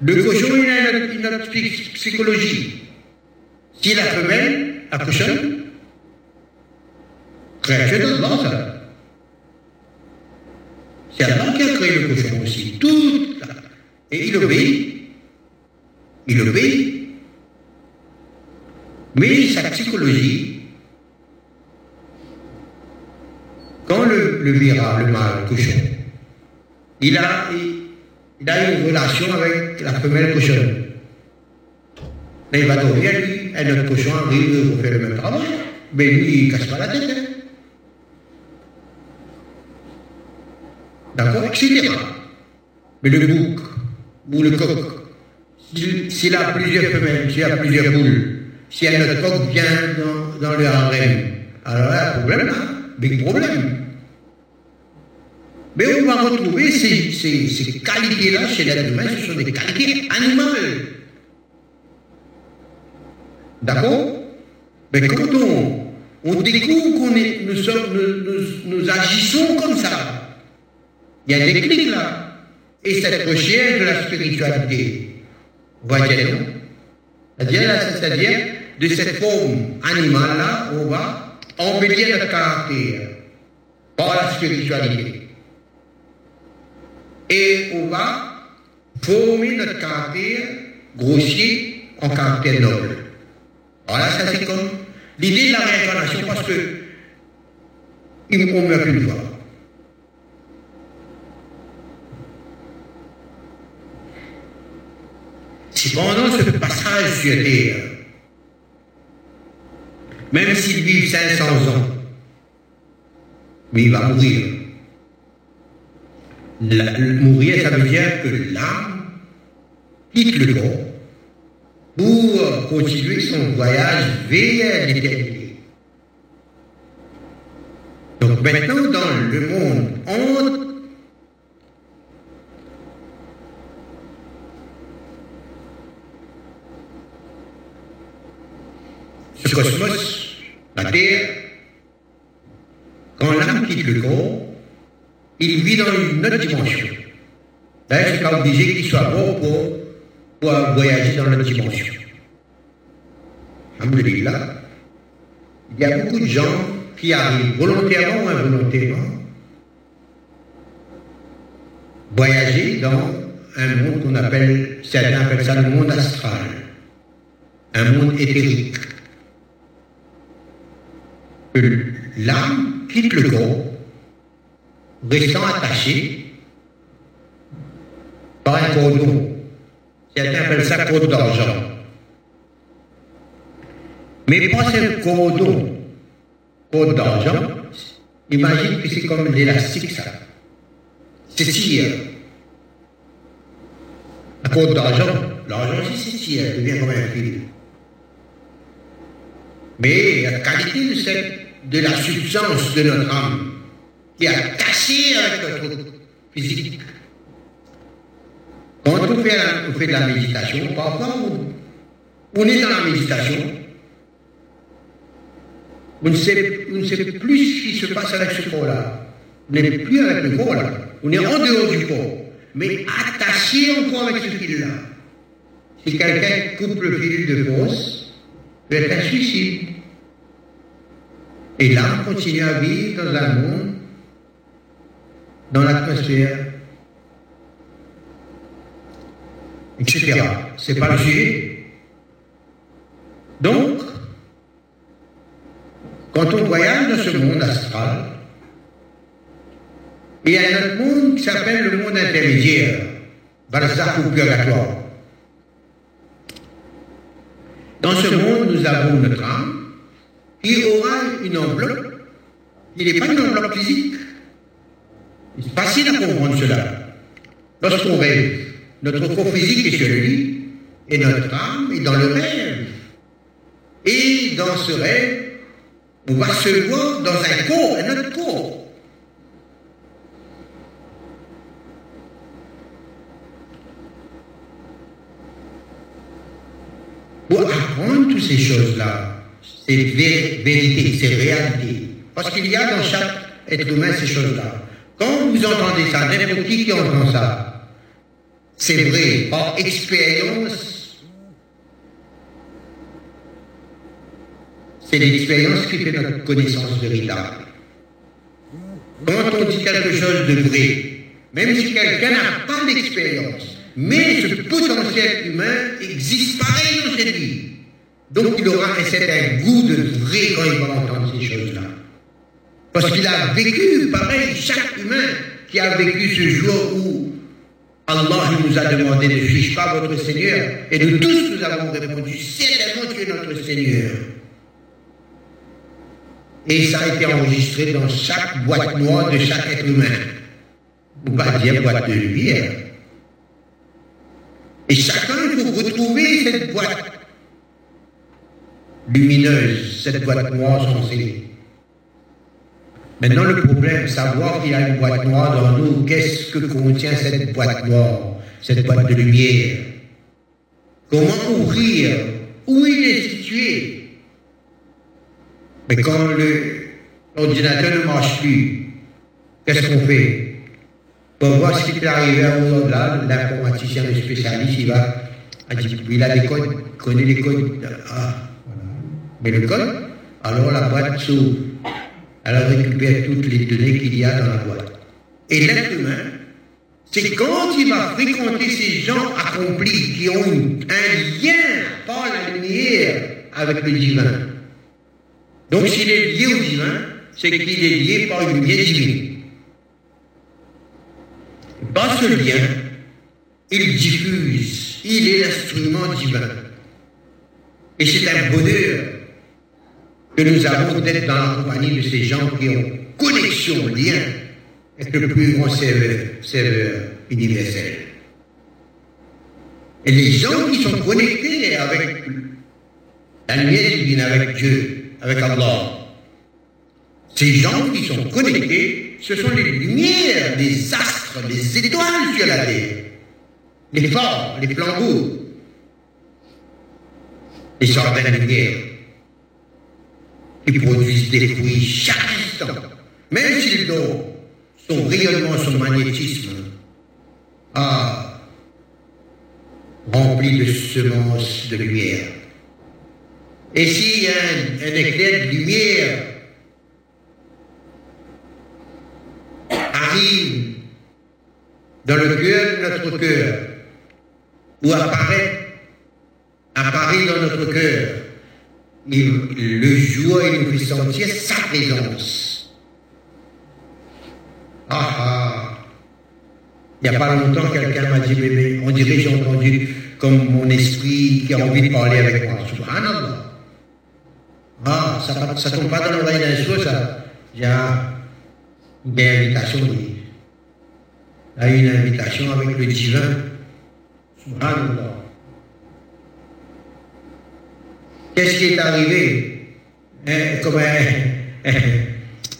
Le cochon, il a une, psychologie. Si la femelle accouche, créature de ça. C'est Adam qui a créé le cochon aussi. Tout. Et il obéit. Il obéit. Mais sa psychologie, quand le, le le mâle cochon, il a, il, a une relation avec la femelle cochonne. Mais il va dormir, lui, et notre cochon arrive pour faire le même travail. Mais lui, il ne casse pas la tête. Hein. D'accord? Etc. Mais le bouc ou le coq, s'il a plusieurs femelles, s'il a plusieurs poules, si un autre coq vient dans, le harem, alors là, problème là, big problème. Mais on va retrouver ces, qualités-là chez l'être humain, ce sont des qualités animales. D'accord? Mais quand on, on découvre qu'on est, nous, nous, nous, agissons comme ça, il y a des déclic là. Et cette recherche de la spiritualité, voyez non C'est-à-dire, de cette forme animale-là, on va embellir notre caractère par la spiritualité. Et on va former notre caractère grossier en caractère noble. Voilà, ça c'est comme l'idée de la réincarnation parce que on meurt plus fois. Si pendant ce passage sur terre, même s'il vit 500 ans, mais il va mourir. mourir, ça veut dire que l'âme quitte le corps pour continuer son voyage vers l'éternité. Donc maintenant, dans le monde entre ce cosmos, la Terre, quand l'âme quitte le corps, il vit dans une autre dimension. D'ailleurs, c'est pas obligé qu'il soit bon pour, voyager dans notre dimension. Alhamdulillah, il y a beaucoup de gens qui arrivent volontairement ou involontairement voyager dans un monde qu'on appelle, certains appellent ça le monde astral, un monde éthérique. L'âme quitte le corps, restant attaché par un cordon. Certains appellent ça cordon d'argent. Mais pas ce cordon, cordon d'argent, imagine que c'est comme l'élastique ça. C'est tire. Un cordon d'argent, l'argent c'est tire, il devient comme un fil. Mais la qualité de, cette, de la substance de notre âme, qui a cassé avec notre physique. Quand on fait, de la méditation, parfois on, est dans la méditation, on ne, sait, plus ce qui se passe avec ce corps-là. On n'est plus avec le corps là. On est en dehors du corps. Mais attaché encore avec ce fil-là. Si quelqu'un coupe le fil de force, peut être un suicide. Et là, on continue à vivre dans un monde dans l'atmosphère, etc. C'est pas le sujet. Donc, quand on voyage dans ce monde astral, il y a un autre monde qui s'appelle le monde intermédiaire, Barzakh ou purgatoire. Dans ce monde, nous avons notre âme qui aura une enveloppe. Il n'est pas une enveloppe physique, c'est facile à comprendre cela. Lorsqu'on rêve, notre corps physique est sur le lit, et notre âme est dans le rêve. Et dans ce rêve, on va se voir dans un corps, un autre corps. Pour apprendre toutes ces choses-là, c'est vérité, c'est réalité. Parce qu'il y a dans chaque être humain ces choses-là. Quand vous entendez ça, n'importe qui qui entend ça, c'est vrai, par expérience, c'est l'expérience qui fait notre connaissance véritable. Quand on dit quelque chose de vrai, même si quelqu'un n'a pas d'expérience, mais ce potentiel humain existe pareil dans cette vie. Donc il aura un goût de vrai quand il va entendre ces choses-là. Parce qu'il a vécu, pareil, chaque humain qui a vécu ce jour où Allah nous a demandé ne suis pas votre Seigneur Et nous tous nous avons répondu, certainement tu es notre Seigneur. Et ça a été enregistré dans chaque boîte noire de chaque être humain. Ou pas dire boîte de lumière. Et chacun, il faut retrouver cette boîte lumineuse, cette boîte noire censée. Maintenant, le problème, savoir qu'il y a une boîte noire dans nous, qu'est-ce que contient cette boîte noire, cette boîte de lumière? Comment ouvrir Où il est situé? Mais quand l'ordinateur ne marche plus, qu'est-ce qu'on fait? Pour voir ce qui peut arriver à un là, l'informaticien, le spécialiste, il va, il a des codes, il connaît les codes. Ah, mais le code, alors la boîte s'ouvre elle récupère toutes les données qu'il y a dans la boîte. Et l'être humain, c'est quand il va fréquenter ces gens accomplis qui ont un lien par la lumière avec le divin. Donc s'il est lié au divin, c'est qu'il est lié par une lumière divine. Par ce lien, il diffuse, il est l'instrument divin. Et c'est un bonheur que nous avons d'être dans la compagnie de ces gens qui ont connexion, lien avec le plus grand serveur, universel. Et les gens qui sont connectés avec la lumière avec Dieu, avec Allah, ces gens qui sont connectés, ce sont les lumières, les astres, les étoiles sur la terre, les phares, les flambeaux, les jardins de lumière. Qui produisent des fruits chaque instant, même s'ils donnent son rayonnement, son magnétisme, a rempli de semences de lumière. Et a un, un éclair de lumière arrive dans le cœur de notre cœur, ou apparaît, apparaît dans notre cœur, le joie il nous fait sentir sa présence. Ah ah Il n'y a pas longtemps, quelqu'un m'a dit, bébé, on dirait j'ai entendu comme mon esprit qui a envie de parler avec moi. Subhanallah. Ah, ça ne tombe pas dans l'oreille d'un sourd, ça. J'ai une invitation. Il y a une invitation avec le divin. Subhanallah. Qu'est-ce qui est arrivé? Comme un, un,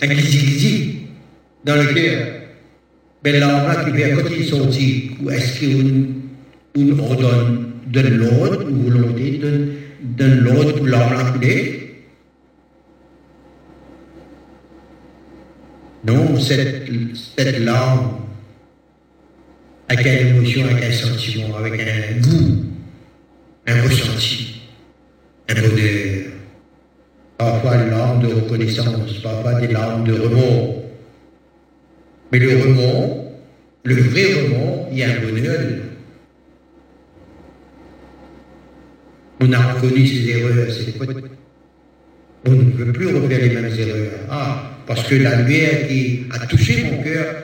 un dans le cœur. Ben là, qui vient quand il sortit, ou est-ce qu'on ordonne de l'ordre, ou volonté de, l'ordre pour l'arbre Non, cette, cette larme, avec une émotion, avec un sentiment, avec un goût, un ressenti, bonheur. Parfois une larme de reconnaissance, parfois des larmes de remords. Mais le remords, le vrai remords, il y a un bonheur On a reconnu ses erreurs, ses fautes. On ne veut plus refaire les mêmes erreurs. Ah, parce que la lumière qui a touché mon cœur,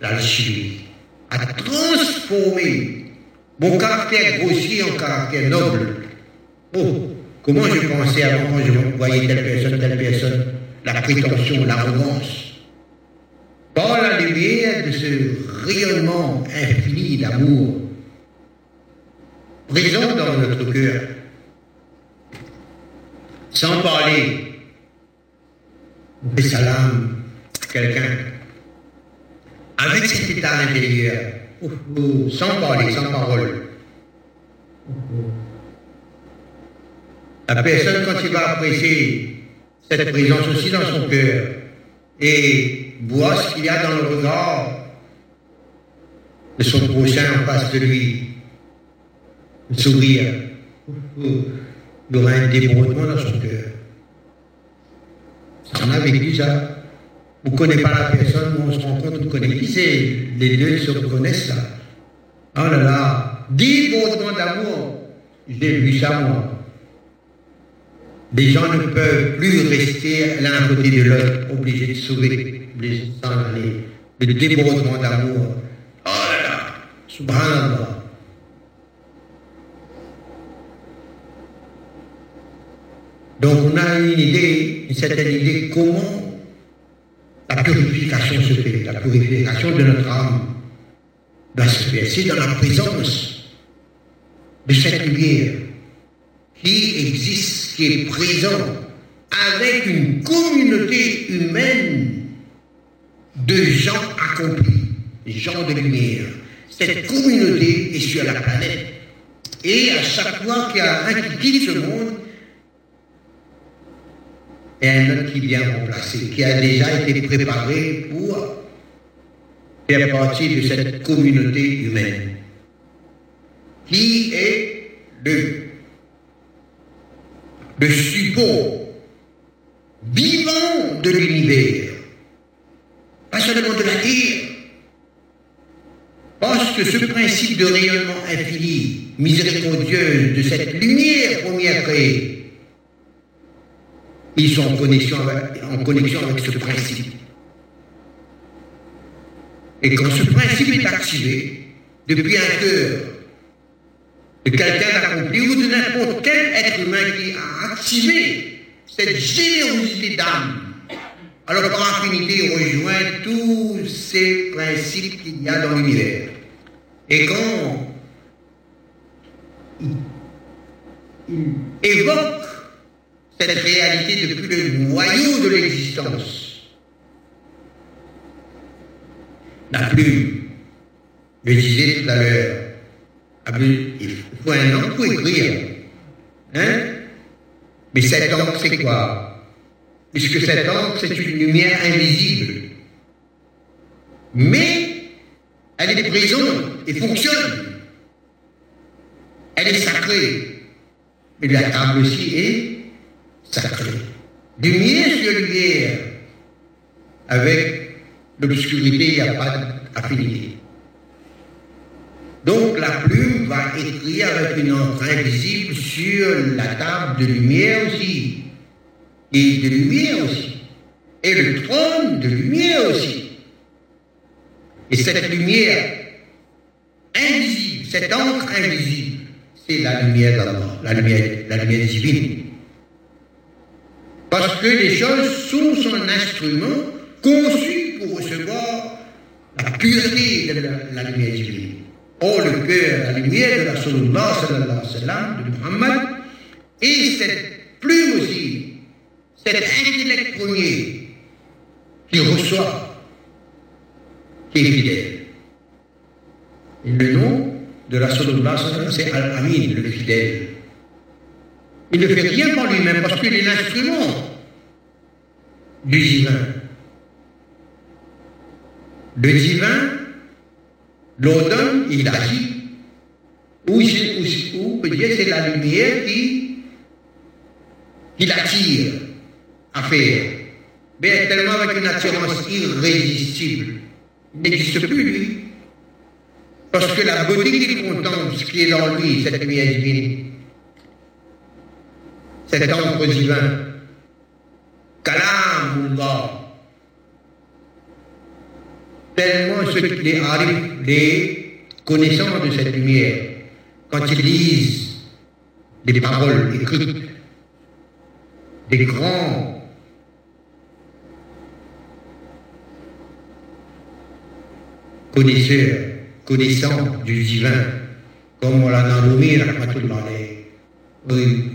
l'alchimie, a transformé mon caractère grossier en caractère noble. Oh, comment je pensais avant je voyais telle personne, telle personne, la prétention, l'arrogance. Par la lumière de ce rayonnement infini d'amour présent dans notre cœur, sans parler de salam quelqu'un avec cet état intérieur, sans parler, sans parole. La personne, quand il va apprécier cette présence aussi dans son cœur et voit ce qu'il y a dans le regard de son prochain en face de lui, le sourire, il y aura un débordement dans son cœur. On a vécu ça. On ne connaît pas la personne, mais on se rend compte, on connaît qui c'est. Les deux se reconnaissent là. Oh là là, débordement d'amour. J'ai vu ça moi. Les gens ne peuvent plus rester l'un à côté de l'autre, obligés de sauver, obligés de s'en aller. Le débordement d'amour. Oh là là, subhanallah. Donc on a une idée, une certaine idée comment la purification se fait, la purification de notre âme doit se faire. C'est dans la présence de cette lumière qui existe, qui est présente avec une communauté humaine de gens accomplis, gens de lumière. Cette communauté est sur la planète. Et à chaque fois qu'il y a un qui quitte ce monde, et un autre qui vient remplacer, qui a déjà été préparé pour faire partie de cette communauté humaine, qui est le, le support vivant de l'univers, pas seulement de la Terre. Parce que ce principe de rayonnement infini, miséricordieux de cette lumière première créée, ils sont en connexion avec, ce principe. Et quand ce principe est activé, depuis un cœur quelqu'un d'accompli ou de n'importe quel être humain qui a activé cette générosité d'âme, alors quand infinité rejoint tous ces principes qu'il y a dans l'univers. Et quand il évoque cette réalité depuis le noyau de l'existence. La plume, je disais tout à l'heure, il faut un an pour écrire. Hein? Mais cet an, c'est quoi? Puisque cette encre, c'est une lumière invisible. Mais elle est présente et fonctionne. Elle est sacrée. Et la table aussi est sacrée. Lumière sur lumière. Avec l'obscurité, il n'y a pas d'affinité. Donc la plume va écrire avec une encre invisible sur la table de lumière aussi. Et de lumière aussi. Et le trône de lumière aussi. Et cette lumière invisible, cette encre invisible, c'est la lumière d'Allah, la lumière, la lumière divine. Parce que les choses sont son instrument conçu pour recevoir la pureté de la lumière divine. Or, le cœur, la lumière de la sallallahu alayhi de Muhammad, et cette plume aussi, cet intellect premier qui reçoit, qui est fidèle. Le nom de la sallallahu c'est Al-Amin, le fidèle. Il ne fait rien par lui-même parce qu'il est l'instrument du divin. Le divin l'automne, il agit. Ou, peut-être c'est la lumière qui, qui l'attire à faire. Mais tellement avec une attirance irrésistible. Il n'existe plus, lui. Parce que la beauté qu'il contemple, ce qui est dans lui, cette lumière divine, cet ombre divin, Kalamullah, tellement ceux qui les arrivent, les connaissants de cette lumière, quand ils lisent des paroles écrites, des grands connaisseurs, connaissants du divin, comme on l'a nommé,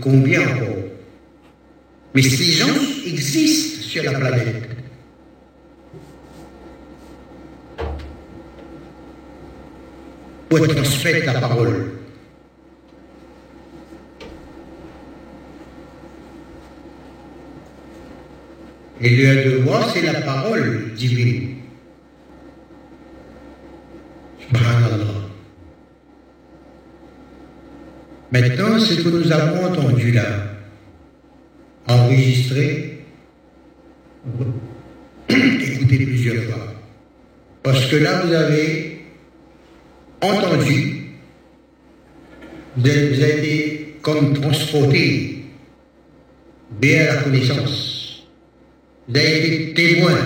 combien encore? Mais ces gens existent sur la planète. Pour la parole. Et leur devoir, c'est la parole divine. Maintenant, ce que nous avons entendu là, enregistré, écoutez plusieurs fois. Parce que là, vous avez entendu, vous avez, été comme transporté vers la connaissance. Vous avez été témoin,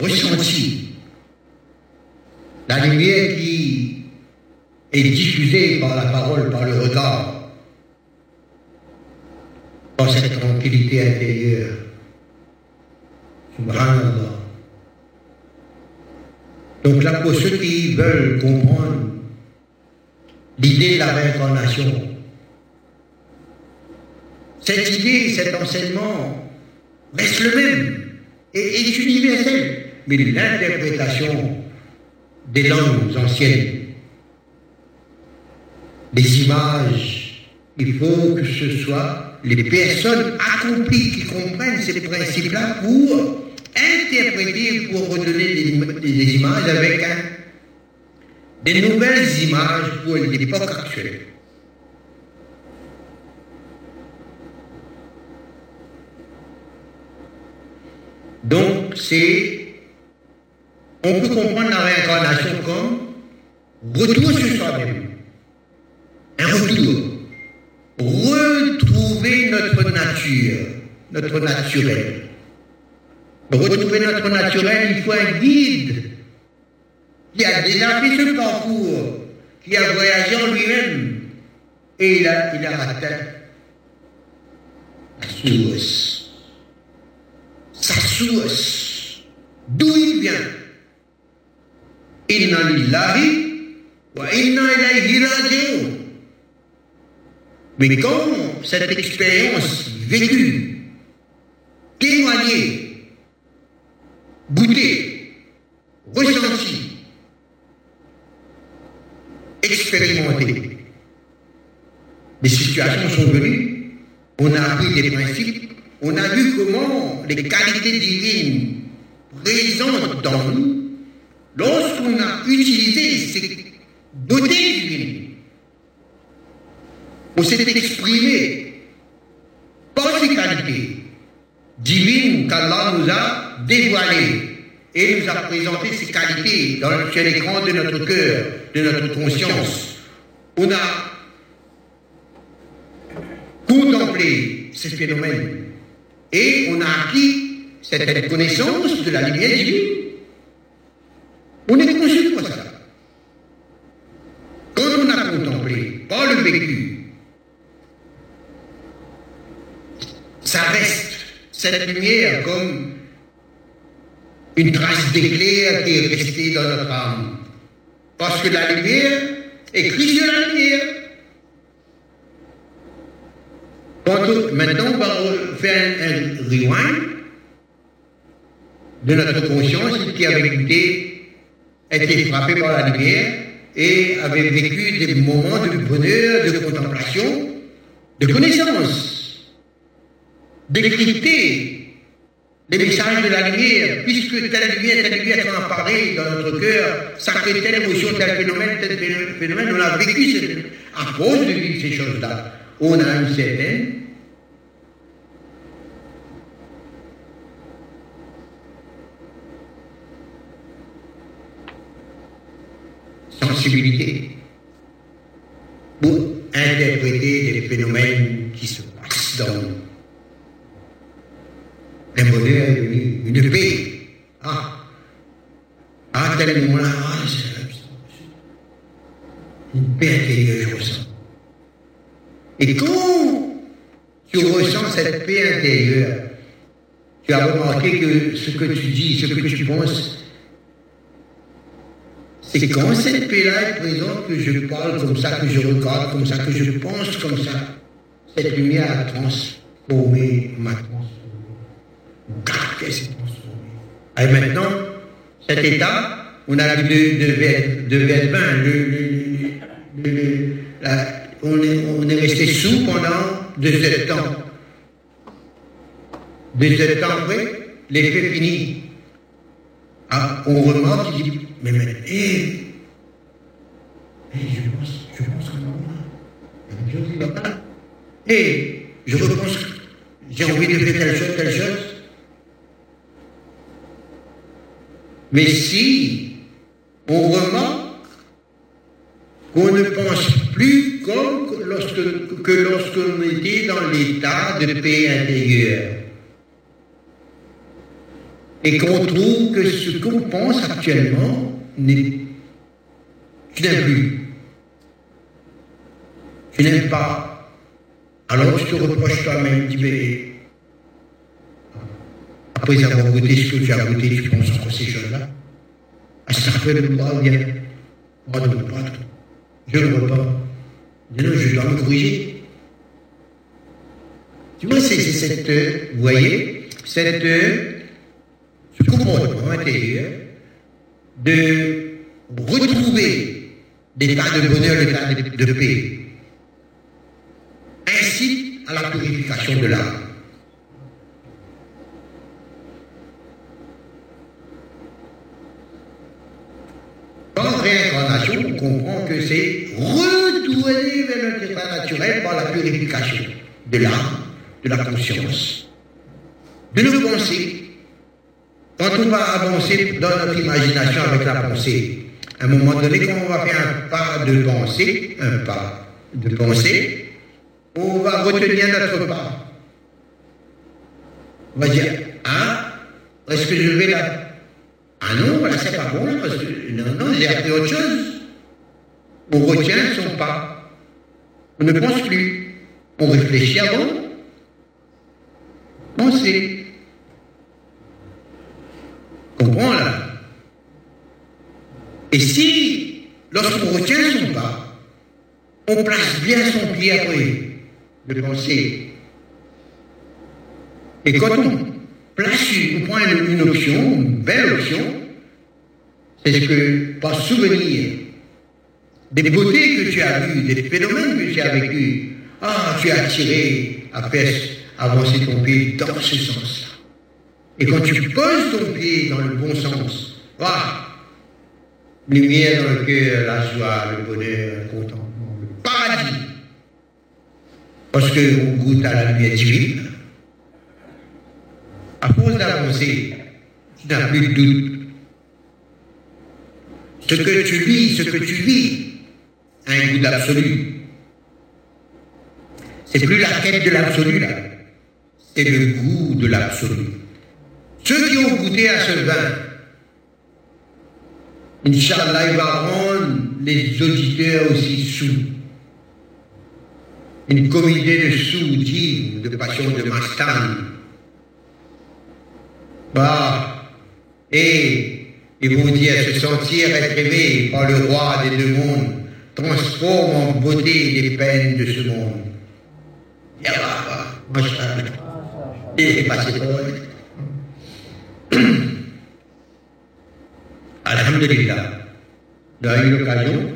ressenti. La lumière qui est diffusée par la parole, par le regard, par cette tranquillité intérieure. Subhanallah. Donc là, pour ceux qui veulent comprendre l'idée de la réincarnation, cette idée, cet enseignement reste le même et est universel, mais l'interprétation des langues anciennes, des images, il faut que ce soit les personnes accomplies qui comprennent ces principes-là pour interpréter pour redonner des, images avec des nouvelles images pour l'époque actuelle. Donc, c'est. On peut comprendre la réincarnation comme retour sur soi-même. Un retour. Retrouver notre nature, notre naturel. Retrouver notre naturel, il faut un guide qui a déjà fait ce parcours, qui a voyagé en lui-même. Et il a, il a atteint la source. Sa source. D'où il vient. Inna lillahi wa inna ilayhi raji'un. Mais quand cette expérience vécue, témoignée, goûté, ressenti, expérimenté. Des situations sont venues, on a appris des principes, on a vu comment les qualités divines présentes dans nous, lorsqu'on a utilisé ces beautés divines, on s'est exprimé par ces qualités divines qu'Allah nous a dévoilées et nous a présenté ces qualités dans, sur l'écran de notre cœur, de notre conscience. On a contemplé ces phénomènes et on a acquis cette connaissance de la lumière divine. On est conscient de ça. Quand on a contemplé, par le vécu, ça reste cette lumière comme une trace d'éclair qui est restée dans notre âme. Parce que la lumière est Christ de la lumière. maintenant, on va faire un, rewind de notre conscience qui avait été, été frappée par la lumière et avait vécu des moments de bonheur, de contemplation, de connaissance, d'écrité les messages de la lumière, puisque telle lumière, telle lumière qu'on a parlé dans notre cœur, ça crée telle émotion, tel phénomène, tel phénomène, on a vécu à cause de vivre ces choses-là. On a une certaine sensibilité pour interpréter des phénomènes qui se passent dans nous un bonheur, une, une paix. Ah, à tel moment-là, ah, une paix intérieure, je ressens. Et quand tu ressens cette paix intérieure, tu as remarqué que ce que tu dis, ce que tu penses, c'est quand cette paix-là est présente que je parle comme ça, que je regarde comme ça, que je pense comme ça. Cette lumière a transformé ma Et maintenant, cet état, on a de, de, de, de on, est, on est resté sous pendant deux heures de temps. Deux heures de temps après, l'effet fini. Ah, on remonte, il dit, mais, mais, hé, je pense, je pense que non. Et je repense, j'ai envie de faire telle chose, telle chose. Mais si on remarque qu'on ne pense plus comme lorsque, que lorsqu'on était dans l'état de paix intérieure, et qu'on trouve que ce qu'on pense actuellement n'est tu n'aimes plus. Tu n'aimes pas. Alors tu te reproches toi-même, tu après avoir goûté ce que tu as goûté, tu penses encore ces choses-là. Astaghfirullah, bien. Moi, ne veux pas. Je ne veux pas. Non, je dois me corriger. Tu vois, c'est cette, vous voyez, cette, ce comportement intérieur de retrouver des tas de bonheur, tas de, de paix, incite à la purification de l'âme. On comprend que c'est retourner vers notre état naturel par la purification de l'âme, de la conscience, de nos pensées. Quand on va avancer dans notre imagination avec la pensée, à un moment donné, quand on va faire un pas de pensée, un pas de pensée, on va retenir notre pas. On va dire, ah, est-ce que je vais là Ah non, voilà, c'est pas bon, parce que non, non, j'ai appris autre chose. On retient son pas. On ne pense plus. On réfléchit avant. Penser. Comprends là Et si, lorsqu'on retient son pas, on place bien son pied après de penser. Et quand on on prend une, option, une belle option, c'est ce que, par souvenir, des beautés que tu as vues, des phénomènes que tu as vécus. Ah, tu es attiré à faire, avancer ton pied dans ce sens-là. Et quand tu poses ton pied dans le bon sens, voilà, lumière dans le cœur, la joie, le bonheur, le contentement, le paradis. Parce qu'on goûte à la lumière divine. À force d'avancer, tu n'as plus de doute. Ce que tu vis, ce que tu vis, a un goût d'absolu. C'est plus la quête de l'absolu là, c'est le goût de l'absolu. Ceux qui ont goûté à ce vin, Inch'Allah, il va rendre les auditeurs aussi sous. Une communauté de sous, de passion de Mastan. Bah, et ils vont dire se sentir être aimé par le roi des deux mondes transforme en beauté les peines de ce monde. Et passé Alhamdulillah, on a eu l'occasion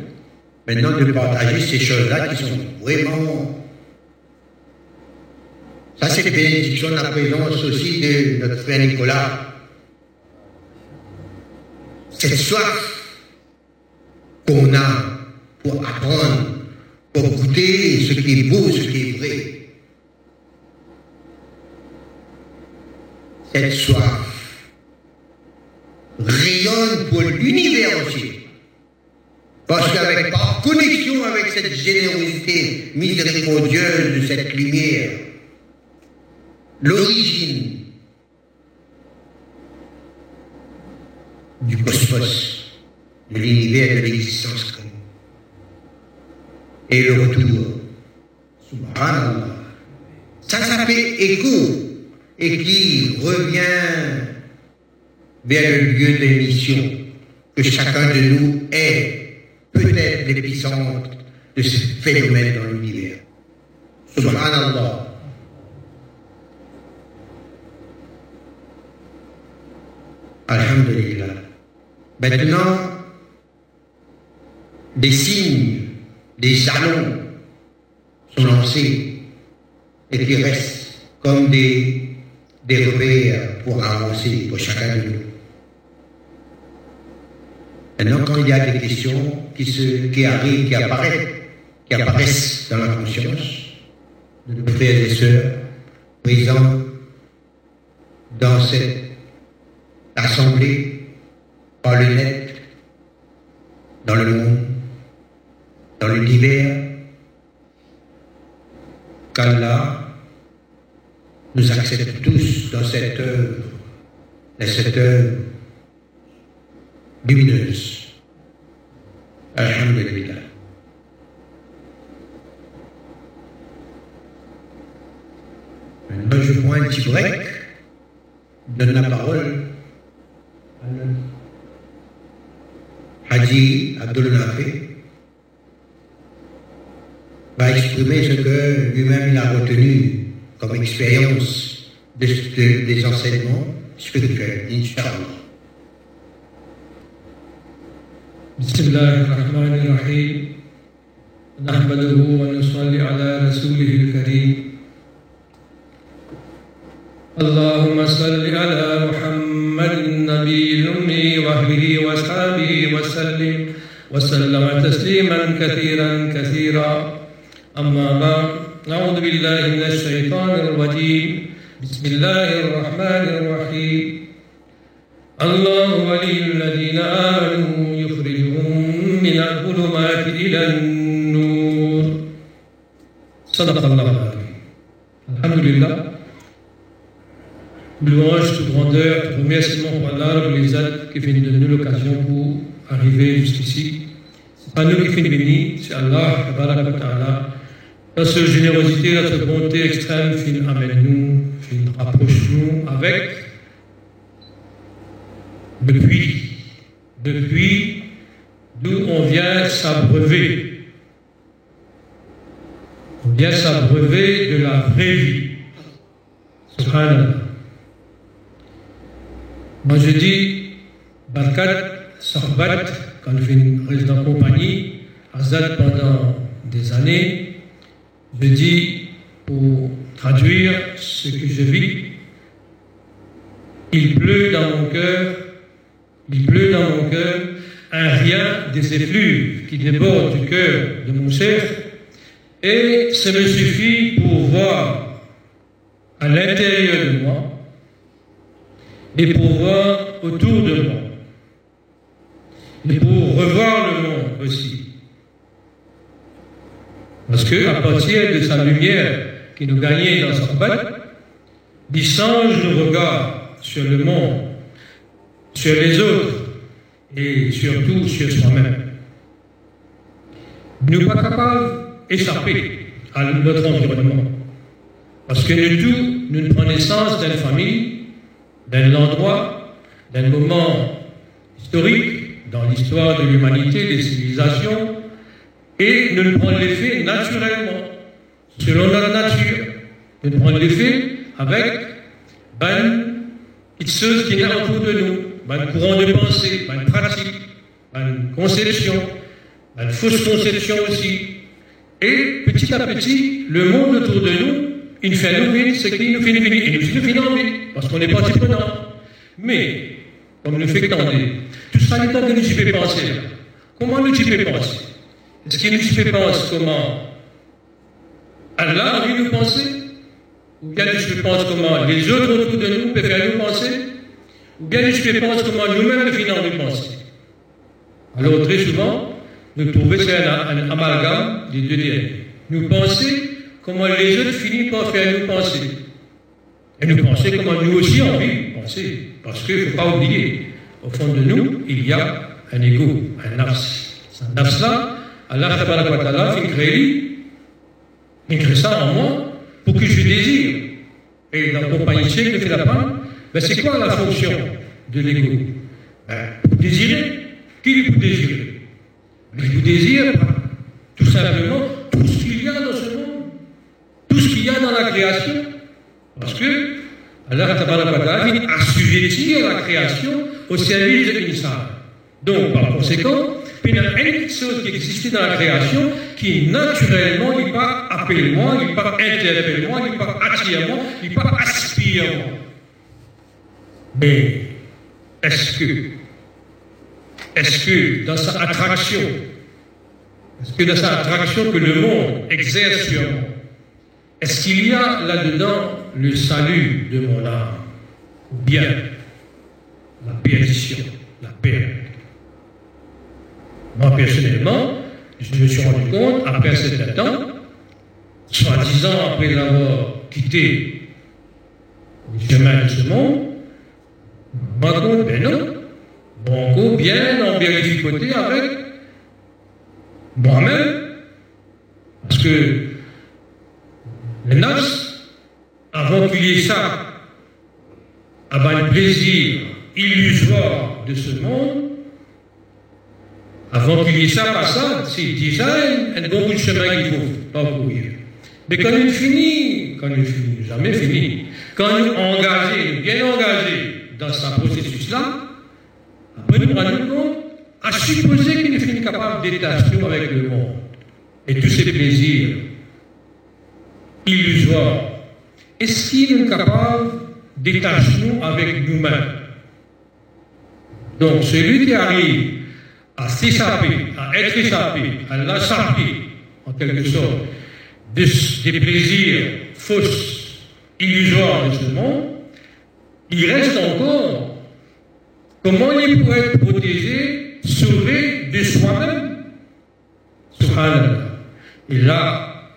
maintenant de partager ces choses-là qui sont vraiment. Ça, c'est bénédiction de la présence aussi de notre frère Nicolas. Cette soif qu'on a pour apprendre, pour goûter ce qui est beau, ce qui est vrai. Cette soif rayonne pour l'univers entier. Parce qu'avec par connexion avec cette générosité miséricordieuse de cette lumière, l'origine du cosmos, de l'univers de l'existence et le retour. Subhanallah. Ça s'appelle écho et qui revient vers le lieu de mission, que chacun de nous est peut-être l'épicentre de ce phénomène dans l'univers. Subhanallah. Alhamdulillah. Maintenant, des signes, des jalons sont lancés et qui restent comme des, des repères pour avancer pour chacun de nous. Maintenant, quand il y a des questions qui, se, qui arrivent, qui apparaissent, qui apparaissent dans la conscience de nos frères et sœurs présents dans cette assemblée, par le net, dans le monde, dans l'univers, qu'Allah nous accepte tous dans cette œuvre, dans cette œuvre lumineuse. Alhamdulillah. Maintenant, je prends un petit break, donne la parole Haji Abdul Nafi va exprimer ce que lui-même il a retenu comme expérience de, de, des enseignements spirituels, Inch'Allah. بسم الله الرحمن الرحيم نحمده ونصلي على رسوله الكريم اللهم صل على محمد النبي الأمي وأهله وأصحابه وسلم وسلم تسليما كثيرا كثيرا. أما بعد نعوذ بالله من الشيطان الرجيم. بسم الله الرحمن الرحيم. الله ولي الذين آمنوا يخرجهم من الظلمات إلى النور. صدق الله العظيم. الحمد لله. Louange, toute grandeur, tout remerciement Allah, les actes qui fait nous donner l'occasion pour arriver jusqu'ici. C'est pas nous qui fait béni, c'est Allah, Ta'ala. Notre générosité, notre bonté extrême, fin amène nous, fin rapproche nous avec depuis, depuis d'où on vient s'abreuver. On vient s'abreuver de la vraie vie. Subhanallah. Moi je dis, Barkat, Sahbat, quand je reste en compagnie, Azad pendant des années, je dis pour traduire ce que je vis. Il pleut dans mon cœur, il pleut dans mon cœur un rien des effluves qui débordent du cœur de mon chef, et ce me suffit pour voir à l'intérieur et pour voir autour de moi et pour revoir le monde aussi. Parce que, à partir de sa lumière qui nous gagnait dans sa bête, il change nos regards sur le monde, sur les autres et surtout sur soi-même. Nous ne sommes pas capables d'échapper à notre environnement. Parce que nous tous, nous prenons naissance d'une famille, d'un endroit, d'un moment historique dans l'histoire de l'humanité, des civilisations, et le prenons les faits naturellement, selon notre nature. Nous prenons les faits avec petites choses qui sont autour de nous, ben, courant de pensée, ben, pratique, ben, conception, ben, fausse conception aussi. Et petit à petit, le monde autour de nous, il fait nous vivre ce nous fait nous vivre. Et nous nous fait envie, parce qu'on n'est pas prenant. Mais, comme nous fait tendre, tout ça est en que nous y penser. Comment nous y penser est-ce qu'il nous pense comment? Allah a de nous penser Ou bien nous pense comment les autres autour de nous peuvent faire nous penser Ou bien nous pense comment nous-mêmes nous finissons de penser Alors très souvent, nous trouvons c'est un, amalgame des deux. Nous pensons comment les autres finissent par faire nous penser. Et nous pensons comment nous aussi on de penser. Parce qu'il ne faut pas oublier, au fond de nous, il y a un ego, un nafs. Ce nafs-là, Allah ta'ala fait créer, il crée ça en moi pour que je désire. Et dans le compagnie de fait la femme, ben c'est quoi la fonction de l'ego? Ben, Désirer. Qui peut désirer? Mais vous désire tout simplement tout ce qu'il y a dans ce monde, tout ce qu'il y a dans la Parce que Allah vient assujettir la création au service de l'Insan. Donc, par conséquent, il y a une chose qui existait dans la création qui naturellement n'est pas appelle-moi, n'est pas interpelle-moi, n'est pas attire-moi, n'est pas aspire-moi. Mais est-ce que, est-ce que dans sa attraction, est-ce que dans sa attraction que le monde exerce sur moi, est-ce qu'il y a là-dedans le salut de mon âme Ou bien la perdition, la perte? Moi, personnellement, je me suis rendu compte, après certain temps, ans après l'avoir quitté le chemin de ce monde, rends compte, ben non, bon, bien en vérificoté avec moi-même, parce que le nas, avant qu'il y ait ça, avant le plaisir illusoire de ce monde, avant qu'il y ait ça, pas ça, c'est design, un bon bout de chemin qu'il faut parcourir. Mais quand il finit, quand il finit, jamais fini, quand il est engagé, bien engagé dans ce processus-là, après nous rendons compte, à supposer qu'il est fini capable détacher avec le monde et tous ses plaisirs illusoires, est-ce qu'il est capable détacher avec nous-mêmes Donc celui qui arrive à s'échapper, à être échappé, à l'échapper, en quelque sorte, des, plaisirs fausses, illusoires de ce monde, il reste encore comment il pourrait être protégé, sauvé de soi-même. Subhanallah. Et là,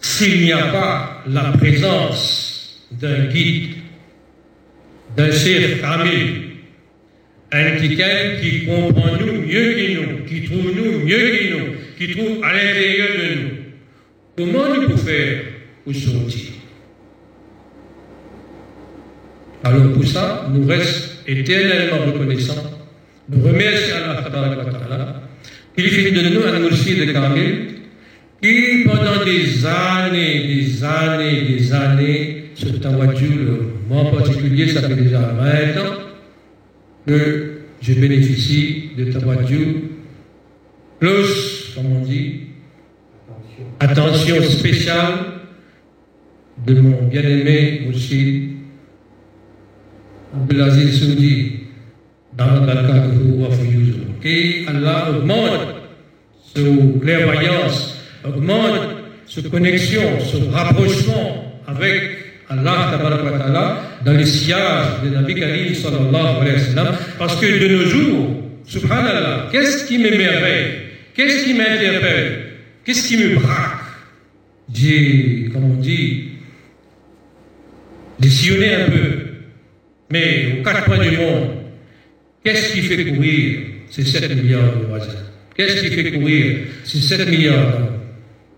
s'il n'y a pas la présence d'un guide, d'un chef ami, un quelqu'un qui comprend nous mieux que nous, qui trouve nous mieux que nous, qui trouve à l'intérieur de nous. Comment nous pouvons faire pour sortir? Alors pour ça, nous restons éternellement reconnaissants. Nous remercions Allah qu'il fait de nous un monsieur de Kamil qui pendant des années, des années, des années, ce tawadjou, moi en particulier, ça fait déjà 20 ans, que je bénéficie de ta voiture. Plus, comme on dit, attention spéciale de mon bien-aimé aussi, Abdelaziz Soudi, dans le que Allah augmente sa clairvoyance, augmente sa connexion, ce rapprochement avec Allah ta'ala, dans les sillages de Nabi Karim sallallahu alayhi wa sallam, parce que de nos jours, subhanallah, qu'est-ce qui m'émerveille, qu'est-ce qui m'interpelle, qu'est-ce qui me braque? J'ai, comme on dit, sillonné un peu, mais aux quatre coins du monde, qu'est-ce qui fait courir ces 7 milliards de voisins? Qu'est-ce qui fait courir ces 7 milliards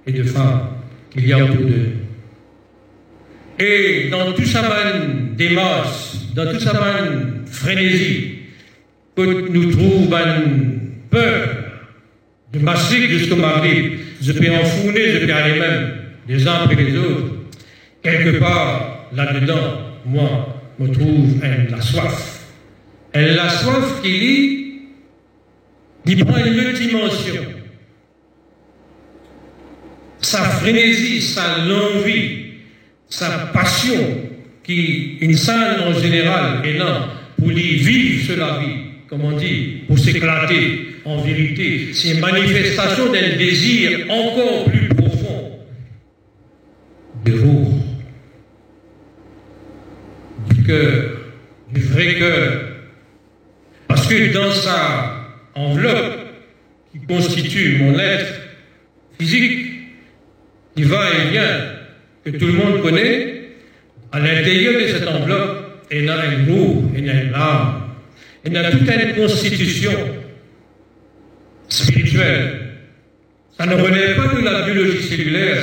et de femmes qu'il y a autour d'eux? Et dans toute sa démarche, dans toute sa frénésie, que nous trouvons une peur de massacre jusqu'au mari, je peux enfourner, je peux aller même les uns après les autres. Quelque part, là-dedans, moi, me trouve la soif. Et la soif qui, qui prend une autre dimension. Sa frénésie, sa envie, sa passion qui, une salle en général, est là pour lui vivre la vie, comme on dit, pour s'éclater en vérité. C'est une manifestation d'un désir encore plus profond de roux, du cœur, du vrai cœur. Parce que dans sa enveloppe qui constitue mon être physique, il va et vient, que tout le monde connaît, à l'intérieur de cette enveloppe, il y a un mot, il y a une âme, il y a toute une constitution spirituelle. Ça ne relève pas de la biologie cellulaire,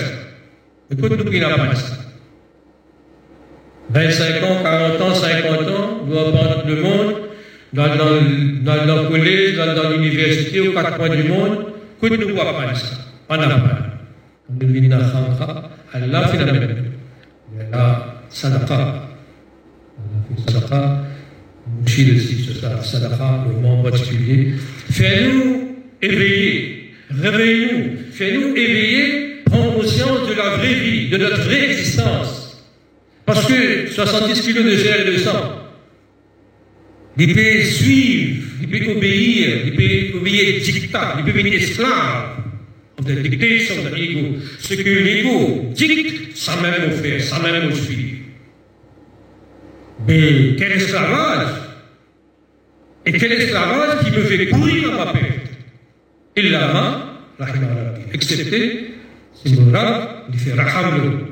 pas tout qui n'a pas ça. 25 ans, 40 ans, 50 ans, on prendre le monde, dans, dans, dans, le collège, dans, l'université, aux quatre coins du monde, que nous pas ça. On pas. Allah fait la même. La sadaqa. Sadaqa, Mouchid aussi, sadaqa, le particulier. Fais-nous éveiller, réveillez-nous, fais-nous éveiller, prendre conscience de la vraie vie, de notre vraie existence. Parce que 70 kilos de et de sang, peut suivre, peut obéir, peut obéir dictat, peut devenir esclave dictation of the ego. Ce que l'ego dicte, ça même au fait, ça même au suit. Mais quel esclavage? Et quel esclavage qui me fait courir à ma perte Il l'a main, excepté si Moura, il fait raham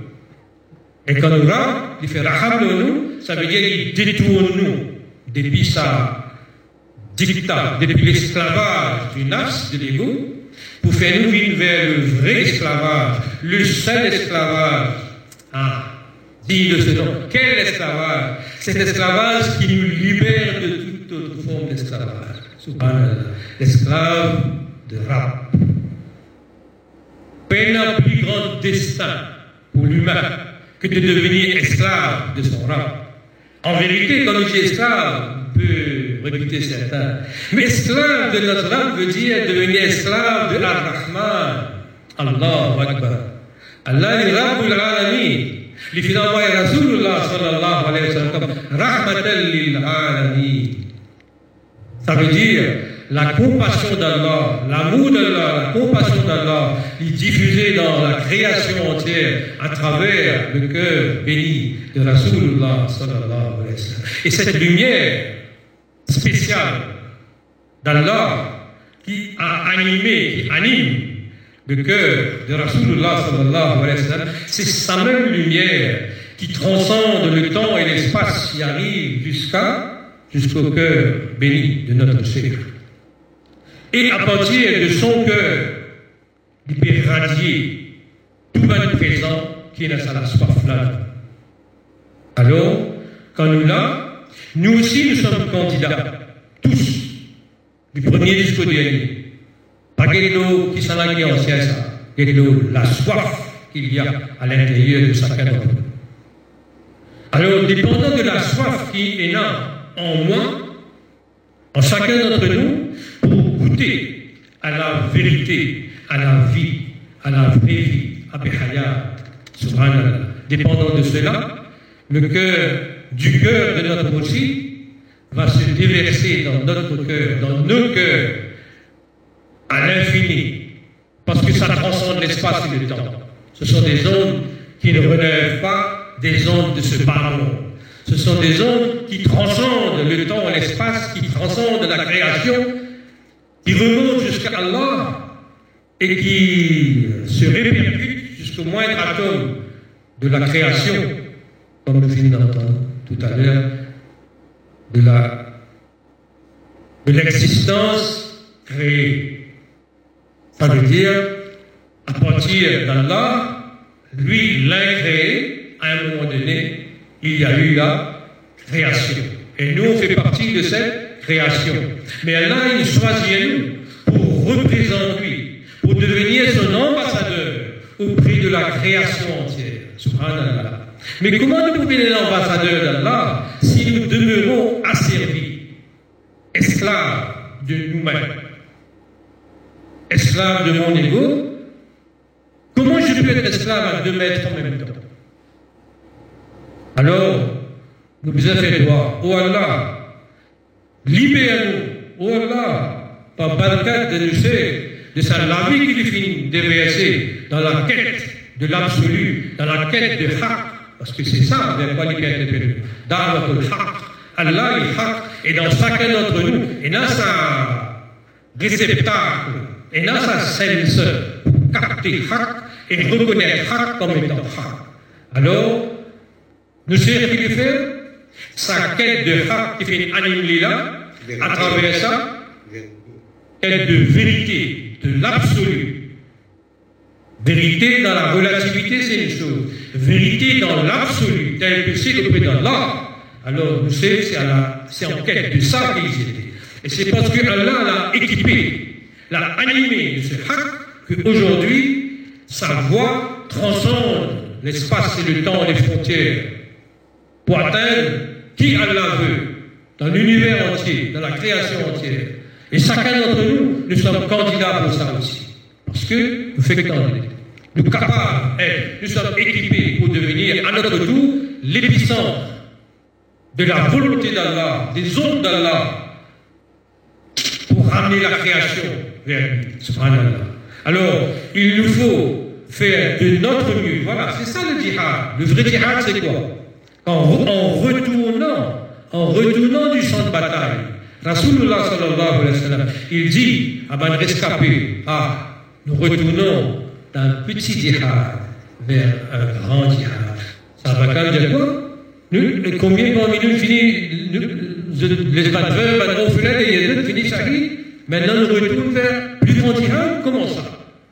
Et quand Moura, il fait raham nous, ça veut dire qu'il détourne nous depuis sa dictat, depuis l'esclavage du nafs, de l'ego, pour faire nous vivre vers le vrai esclavage, le seul esclavage. Ah, dit de ce nom. Quel esclavage? Cet esclavage qui nous libère de toute autre forme d'esclavage. L'esclave de rap. Peine un plus grand destin pour l'humain que de devenir esclave de son rap. En vérité, quand on dit esclave, on peut répéter certains. Mais esclave de notre âme veut dire devenir esclave de Ar-Rahman. Allahu Akbar. Allah est Rabbul Alamin. li finalement est Rasulullah sallallahu alayhi wa sallam rahmatan lil alamin. Ça veut dire la compassion d'Allah, l'amour d'Allah, la compassion d'Allah, est diffusée dans la création entière à travers le cœur béni de Rasulullah sallallahu alayhi wa sallam. Et cette lumière spécial d'Allah qui a animé, qui anime le cœur de Rasulullah c'est sa même lumière qui transcende le temps et l'espace qui arrive jusqu'à jusqu'au cœur béni de notre Seigneur. Et à partir de son cœur, il peut radier tout le présent qui est dans la soif. Alors, quand nous là, nous aussi, nous sommes candidats, tous, du premier jusqu'au dernier. Pas quelque qui s'en a en science, la soif qu'il y a à l'intérieur de d'entre nous. Alors, dépendant de la soif qui est là en moi, en chacun d'entre nous, pour goûter à la vérité, à la vie, à la vraie vie, à Behaya, subhanallah, dépendant de cela, le cœur du cœur de notre aussi va se déverser dans notre cœur, dans nos cœurs, à l'infini, parce que ça transcende l'espace et le temps. Ce sont des ondes qui ne relèvent pas des ondes de ce ballon. Ce sont des ondes qui transcendent le temps et l'espace, qui transcendent la création, qui remontent jusqu'à Allah et qui se répercutent jusqu'au moindre atome de la création, comme nous venons d'entendre tout à l'heure, de la de l'existence créée. Ça veut dire, à partir d'Allah, lui l'a créé, à un moment donné, il y a eu la création. Et nous, on fait partie de cette création. Mais Allah, il choisit nous pour représenter lui, pour devenir son ambassadeur auprès de la création entière. Subhanallah. Mais comment nous pouvons être l'ambassadeur d'Allah si nous demeurons asservis, esclaves de nous-mêmes, esclaves de mon ego? Comment je peux être esclave à deux maîtres en même temps? Alors, nous devons faire droit. Oh Allah, libère-nous. Oh Allah, par barakat de nous de sa la vie qu'il finit déverser dans la quête de l'absolu, dans la quête de haq, parce que c'est ça quoi il est appelé. Dans le haq. Allah est haq, et dans chacun d'entre nous, et dans sa réceptacle, et dans sa sens, capter haq et reconnaître haq comme étant haq. Alors, nous savons qu'il fait sa quête de haq qui fait là, à travers ça, quête de vérité, de l'absolu, Vérité dans la relativité, c'est une chose. Vérité dans l'absolu, tel que c'est auprès d'Allah. Alors, nous savons, c'est en quête de ça qu'ils. Et c'est parce que Allah l'a équipé, l'a animé de ce haq, qu'aujourd'hui, sa voix transcende l'espace et le temps et les frontières pour atteindre qui Allah veut dans l'univers entier, dans la création entière. Et chacun d'entre nous, nous sommes candidats pour ça aussi. Parce que nous faisons nous capables, nous sommes équipés pour devenir à notre tour l'épicentre de la volonté d'Allah, des ondes d'Allah, pour ramener la création vers lui. Alors, il nous faut faire de notre mieux. Voilà, c'est ça le djihad. Le vrai djihad, c'est quoi? En, retournant, en retournant du champ de bataille, Rasulullah sallallahu alayhi wa sallam, il dit à Ban rescapé, ah, nous retournons d'un petit djihad vers un grand djihad. Ça va quand dire quoi? Nous, Combien parmi nous finit, les badveurs, les orphelins, les yézid finissent shahid Maintenant, nous retournons vers plus grand djihad Comment ça?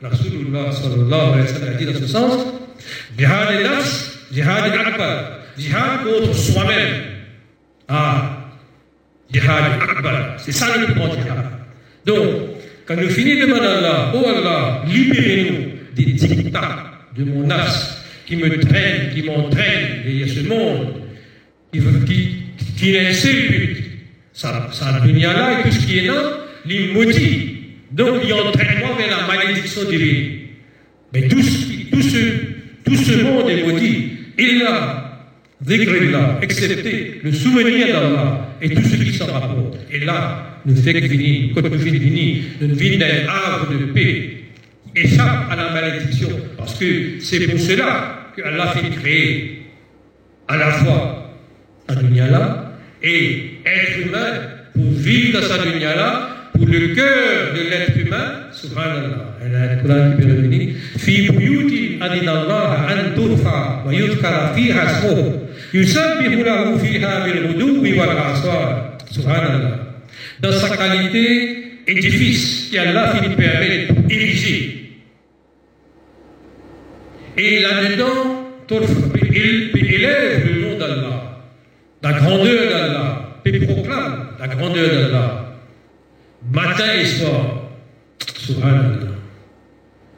Rasulullah sallallahu alayhi wa sallam a dit dans ce sens Jihad et nafs, jihad et akbar, jihad contre soi-même. Ah, jihad akbar, c'est ça le plus grand jihad. Donc, quand nous finissons de demander à Allah, oh Allah, libérez-nous des dictats de mon as qui me traîne, qui m'entraîne a ce monde, qui, qui, qui. Ça, ça dunya là et tout ce qui est là, il maudit. Donc il entraîne moi vers la malédiction divine. Mais tout ce, tout ce, tout ce monde est maudit. Il a là, excepté le souvenir d'Allah et tout ce qui s'en rapporte. Et là, nous fait quand nous venir, nous venons d'un arbre de paix échappe à la malédiction. Parce que c'est pour cela qu'Allah fait créer à la fois sa dunya et être humain pour vivre dans sa dunya pour le cœur de l'être humain, subhanallah. Il y a un Coran qui peut revenir. في بيوت أذن الله أن ترفع ويذكر فيها اسمه يسبح له فيها بالغدو والآصال سبحان الله. Dans sa qualité édifice qu'Allah finit permet d'ériger et là-dedans, il élève le nom d'Allah, la grandeur d'Allah, il proclame la grandeur d'Allah, matin et soir. Subhanallah.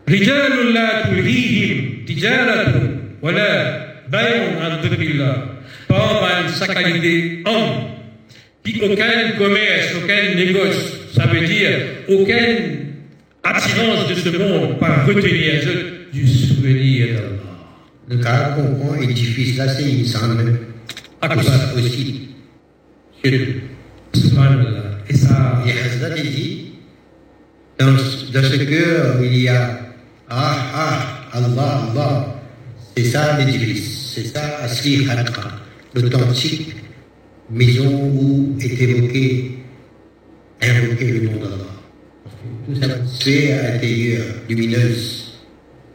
رجال لا تلهيهم تجارة ولا بيع عن ذكر الله Pas sa qualité homme, puis aucun commerce, aucun négoce, ça veut dire aucune attirance de ce monde par retenir du souvenir d'Allah. Le comprend édifice là, c'est une semble Akbar. aussi. Surtout. Subhanallah. Et ça, Et Hazrat il dit, dans, dans ce cœur, il y a Ah, ah, Allah, Allah. C'est ça l'édifice. C'est ça Asli Khalqa, l'authentique maison où est évoqué, invoqué le nom d'Allah. Tout ça c'est à l'intérieur, lumineuse,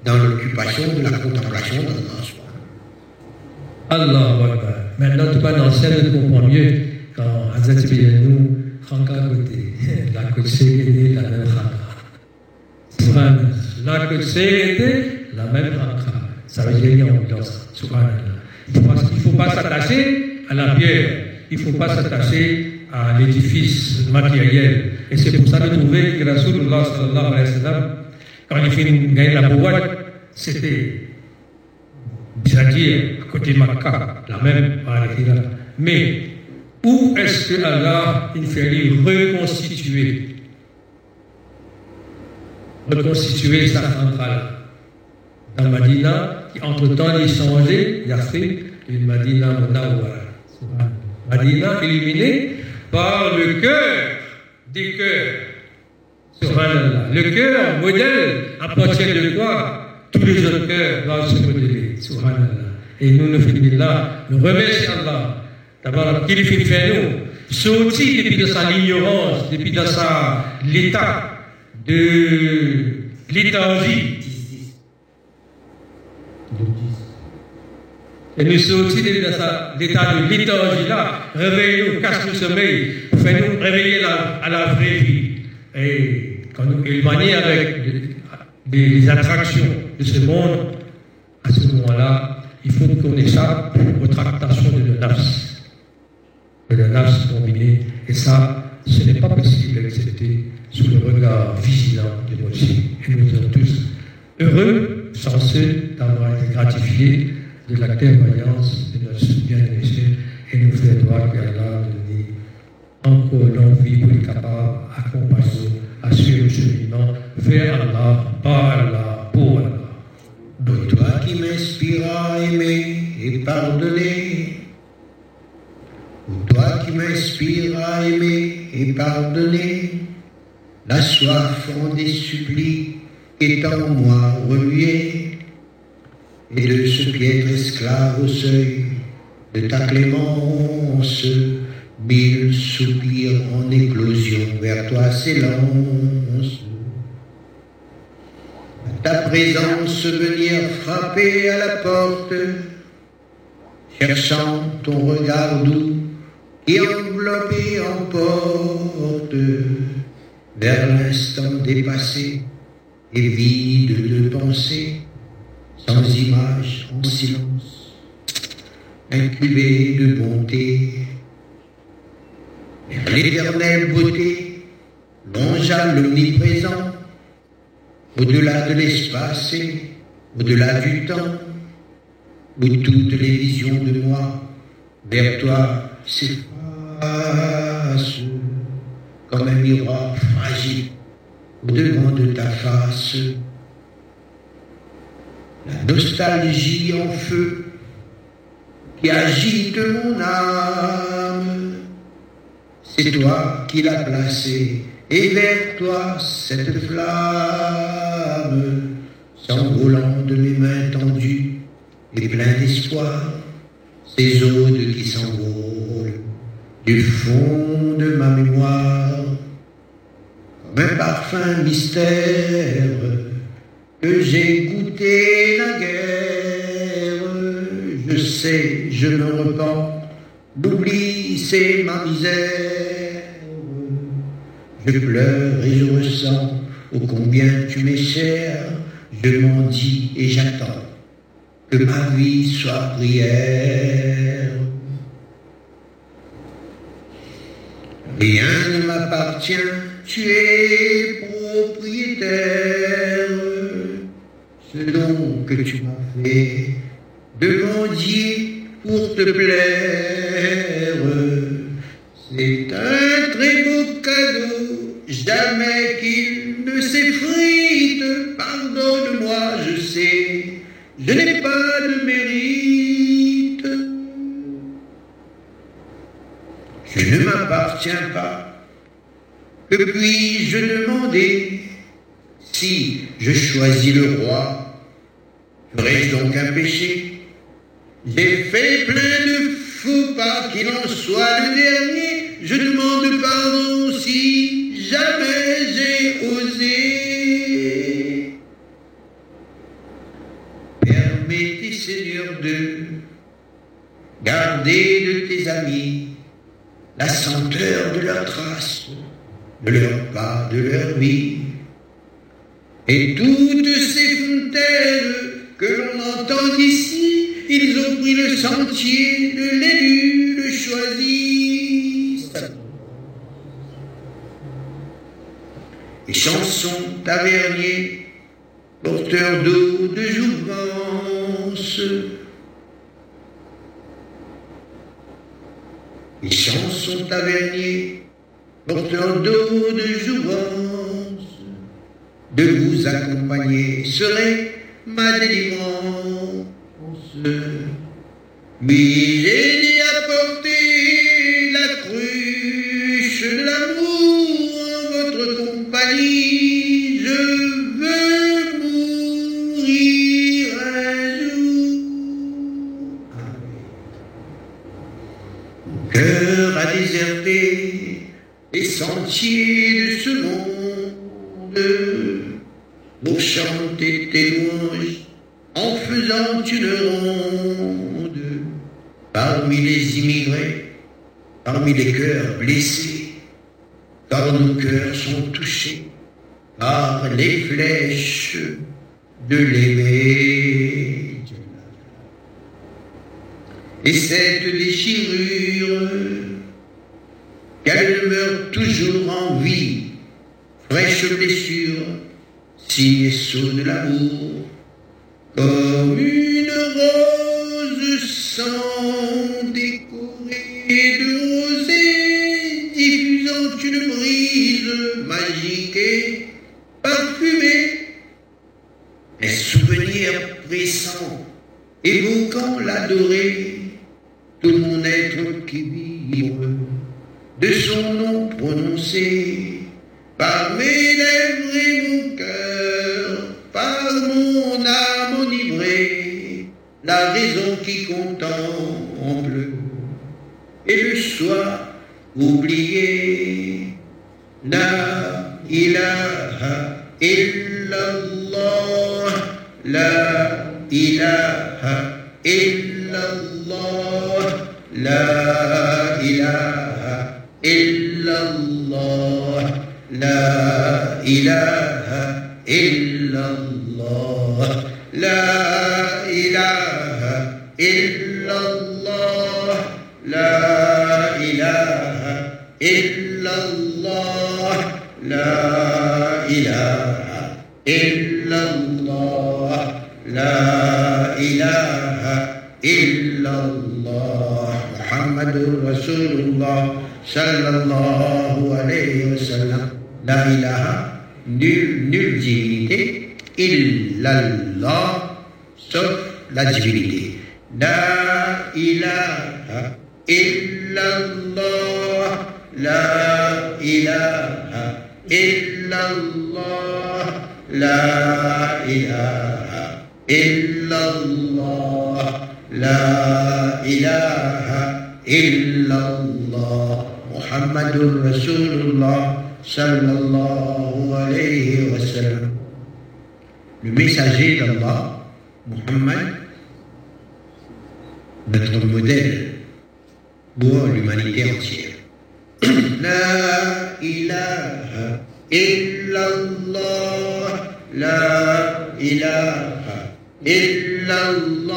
dans l'occupation de la contemplation d'Allah. Allah Akbar. Maintenant, tu parles en scène, tu comprends mieux quand Hazrat nous, Khanka côté. La côte était la même Khanka. La côte était la même Khanka. Ça veut dire qu'il a ambiance. Subhanallah. Il ne faut pas s'attacher à la pierre. Il ne faut pas s'attacher à l'édifice matériel. Et c'est pour ça que trouver que Rasulullah sallallahu alayhi wa sallam, quand il finit de gagner la boîte, c'était c'est-à-dire à côté de Makkah, la même Al-Hira. Mais où est-ce que Allah il fait reconstituer reconstituer sa centrale? Dans Madina, qui entre-temps est changé, Yasrib, une Madina Munawwara. Madina illuminée par le cœur Le cœur modèle à partir de quoi tous les autres cœurs doivent se modeler. Et nous, nous finissons là, nous remercions Allah. D'abord, qu'il fait nous. Sortir depuis de sa ignorance, depuis de sa l'état de léthargie. Et nous sortir depuis de l'état de léthargie là, réveiller-nous, casse le sommeil, pour faire nous réveiller la, à la vraie vie. Et quand nous éloigner avec des, attractions de ce monde, à ce moment-là, il faut qu'on échappe aux tractations de le de le nafs combiné. Et ça, ce n'est pas possible d'accepter sous le regard vigilant de notre Et nous sommes tous heureux, chanceux d'avoir été gratifiés de la témoignage de notre bien-aimé et nous faisons droit qu'Allah encore l'envie pour être capable d'accompagner à suivre le cheminement vers Allah, par Allah, pour Allah. Donc toi qui m'inspires à aimer et pardonner, toi qui m'inspires à aimer et pardonner, la soif en des supplies est en moi remuée, et de ce piètre esclave au seuil de ta clémence, mille soupirs en éclosion vers toi s'élancent. Ta présence venir frapper à la porte, cherchant ton regard doux qui enveloppe et emporte vers l'instant dépassé et vide de pensée, sans image, en silence, incubé de bonté. L'éternelle beauté longea l'omniprésent, au-delà de l'espace et au-delà du temps, où toutes les visions de moi vers toi s'effacent comme un miroir fragile au-devant de ta face. La nostalgie en feu qui agite mon âme, c'est toi qui l'as placée et vers toi cette flamme, s'envolant de mes mains tendues et plein d'espoir, ces odes qui s'envolent du fond de ma mémoire, comme un parfum mystère que j'ai goûté la guerre. Je sais, je me repens, l'oubli c'est ma misère. Je pleure et je ressens ô combien tu m'es cher. Je m'en dis et j'attends que ma vie soit prière. Rien ne m'appartient, tu es propriétaire. Ce don que tu m'as fait de pour te plaire, c'est un très beau cadeau, jamais qu'il ne s'effrite. Pardonne-moi, je sais, je n'ai pas de mérite. Je ne m'appartiens pas. Que puis-je demander? Si je choisis le roi Ferais-je donc un péché? J'ai fait plein de faux pas, qu'il en soit le dernier. Je demande pardon si jamais j'ai osé. Permettez, Seigneur, de garder de tes amis la senteur de leurs traces, de leurs pas, de leur vie. Et toutes ces fontaines que l'on entend ici, ils ont pris le sentier de l'élu, le choisi. Les chansons taverniers, porteurs d'eau, de jouvence, les chansons taverniers, porteurs d'eau, de jouvence, de vous accompagner serait ma délivrance. Oui, j'ai dit apporter la cruche de l'amour en votre compagnie. Je veux mourir un jour. Mon cœur a déserté les sentiers de ce monde pour chanter tes louanges en faisant une ronde parmi les immigrés, parmi les cœurs blessés, car nos cœurs sont touchés par les flèches de l'épée. Et cette déchirure, qu'elle demeure toujours en vie, fraîche blessure, si de l'amour, comme une rose sans décorée de rosée, diffusant une brise magique et parfumée. Un souvenir pressant, évoquant l'adoré, tout mon être qui vibre de son nom prononcé par mes lèvres et mon cœur, par mon âme enivrée, la raison qui contemple, et le soir oublié, la ilaha illallah, la ilaha illallah, la إله إلا الله. لا إله إلا الله. لا إله إلا الله. لا إله إلا الله. لا إله إلا الله. محمد رسول الله صلى الله عليه وسلم. La ilaha, nulle, nulle divinité, illallah, sauf la divinité. La ilaha, illallah, la ilaha, illallah, la ilaha, illallah, la ilaha, illallah, Muhammadur Rasulullah. Sallallahu alayhi wa sallam. Le messager d'Allah, Muhammad, notre modèle pour l'humanité entière. La ilaha illallah, la ilaha illallah,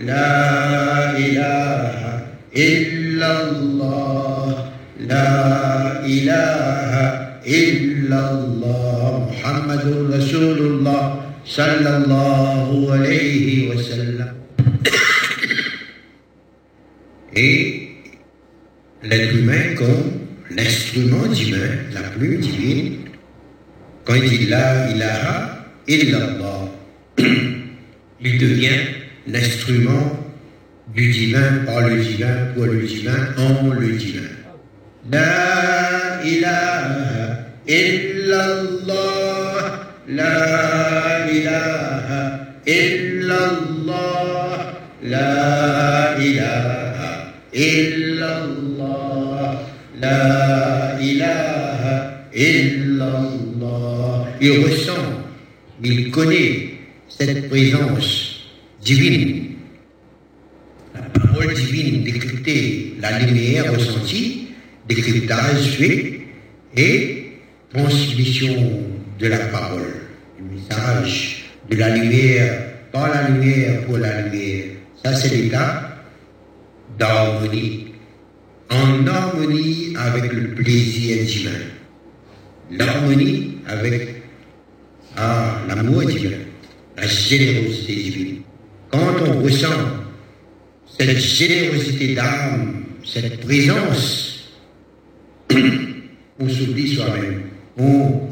la ilaha illallah. لا إله إلا الله محمد رسول الله صلى الله عليه وسلم Et l'être humain comme l'instrument divin, la plume divine, quand il dit la ilaha illallah, il devient l'instrument du divin par le divin, pour le divin, en le divin. La ilaha illallah, la ilaha illallah, la ilaha illallah, la ilaha illallah. Il ressent, il connaît cette présence divine. Parole divine décryptée, la lumière ressentie, décryptage fait et transmission de la parole, du message, de la lumière, par la lumière, pour la lumière. Ça, c'est l'état d'harmonie. En harmonie avec le plaisir divin. L'harmonie avec ah, l'amour divin, la générosité divine. Quand on ressent cette générosité d'âme, cette présence, on s'oublie soi-même.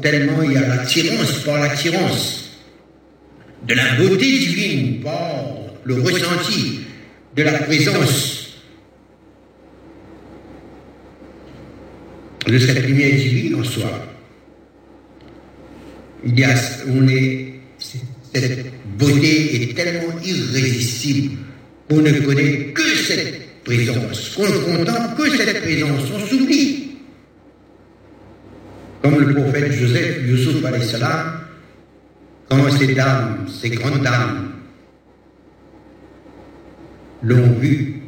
tellement il y a l'attirance par l'attirance de la beauté divine, par le ressenti de la présence de cette lumière divine en soi. On est, cette beauté est tellement irrésistible on ne connaît que cette présence, qu'on ne contemple que cette présence, on s'oublie. Comme le prophète Joseph, Youssouf salam, quand ces dames, ces grandes dames, l'ont vu,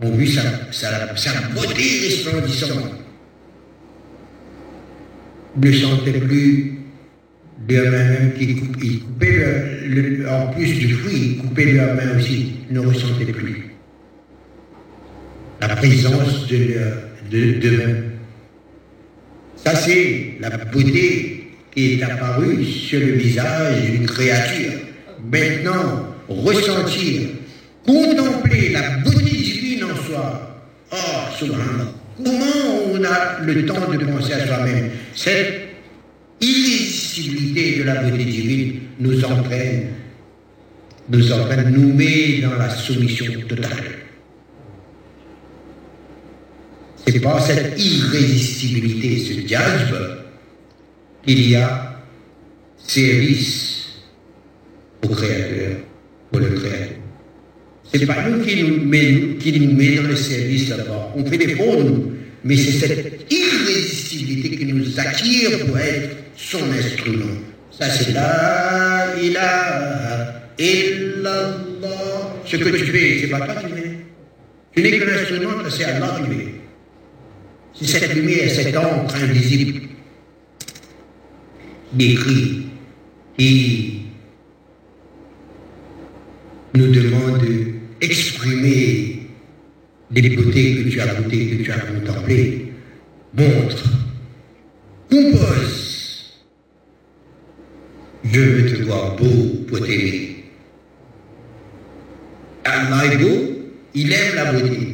ont vu sa, beauté resplendissante, ne sentaient plus mains même qui coupaient, le, en plus du fruit, ils coupaient leurs mains aussi, ne ressentaient plus la présence de d'eux-mêmes. Ça, c'est la beauté qui est apparue sur le visage d'une créature. Maintenant, ressentir, contempler la beauté divine en soi. Oh, subhanallah. Comment on a le temps de penser à soi-même? Cette de la beauté divine nous entraîne, nous entraîne, nous met dans la soumission totale. C'est par cette irrésistibilité, ce jazz, qu'il y a service au Créateur, pour le Créateur. Ce n'est pas nous qui nous, met, qui nous met dans le service là-bas. On fait des nous, mais c'est cette irrésistibilité qui nous attire pour être son instrument. Ça, c'est la ilaha illallah. Ce que tu fais, c'est pas toi qui fais. Tu n'es que l'instrument, c'est Allah qui. C'est cette lumière, cette encre invisible décrit qui nous demande d'exprimer les beautés que tu as goûtées, que tu as contemplées. Montre, compose je veux te voir beau pour t'aimer. Allah est beau, il aime la beauté.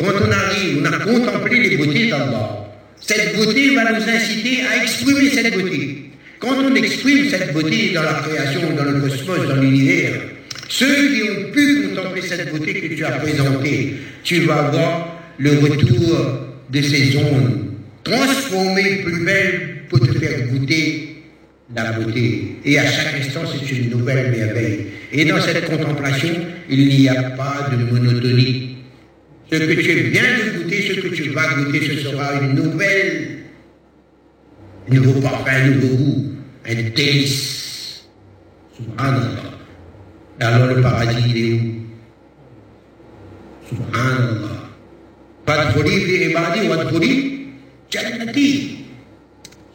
Quand on arrive, on a contemplé les beautés d'Allah. Cette beauté va nous inciter à exprimer cette beauté. Quand on exprime cette beauté dans la création, dans le cosmos, dans l'univers, ceux qui ont pu contempler cette beauté que tu as présentée, tu vas voir le retour de ces ondes transformées plus belles pour te faire goûter la beauté. Et à chaque instant, c'est une nouvelle merveille. Et dans cette contemplation, il n'y a pas de monotonie. Ce que tu viens de goûter, ce que tu vas goûter, ce sera une nouvelle, un nouveau parfum, un nouveau goût, un délice. Subhanallah. Alors le paradis, il est où? Subhanallah. Pas de folie, il paradis, pas de folie. Jannati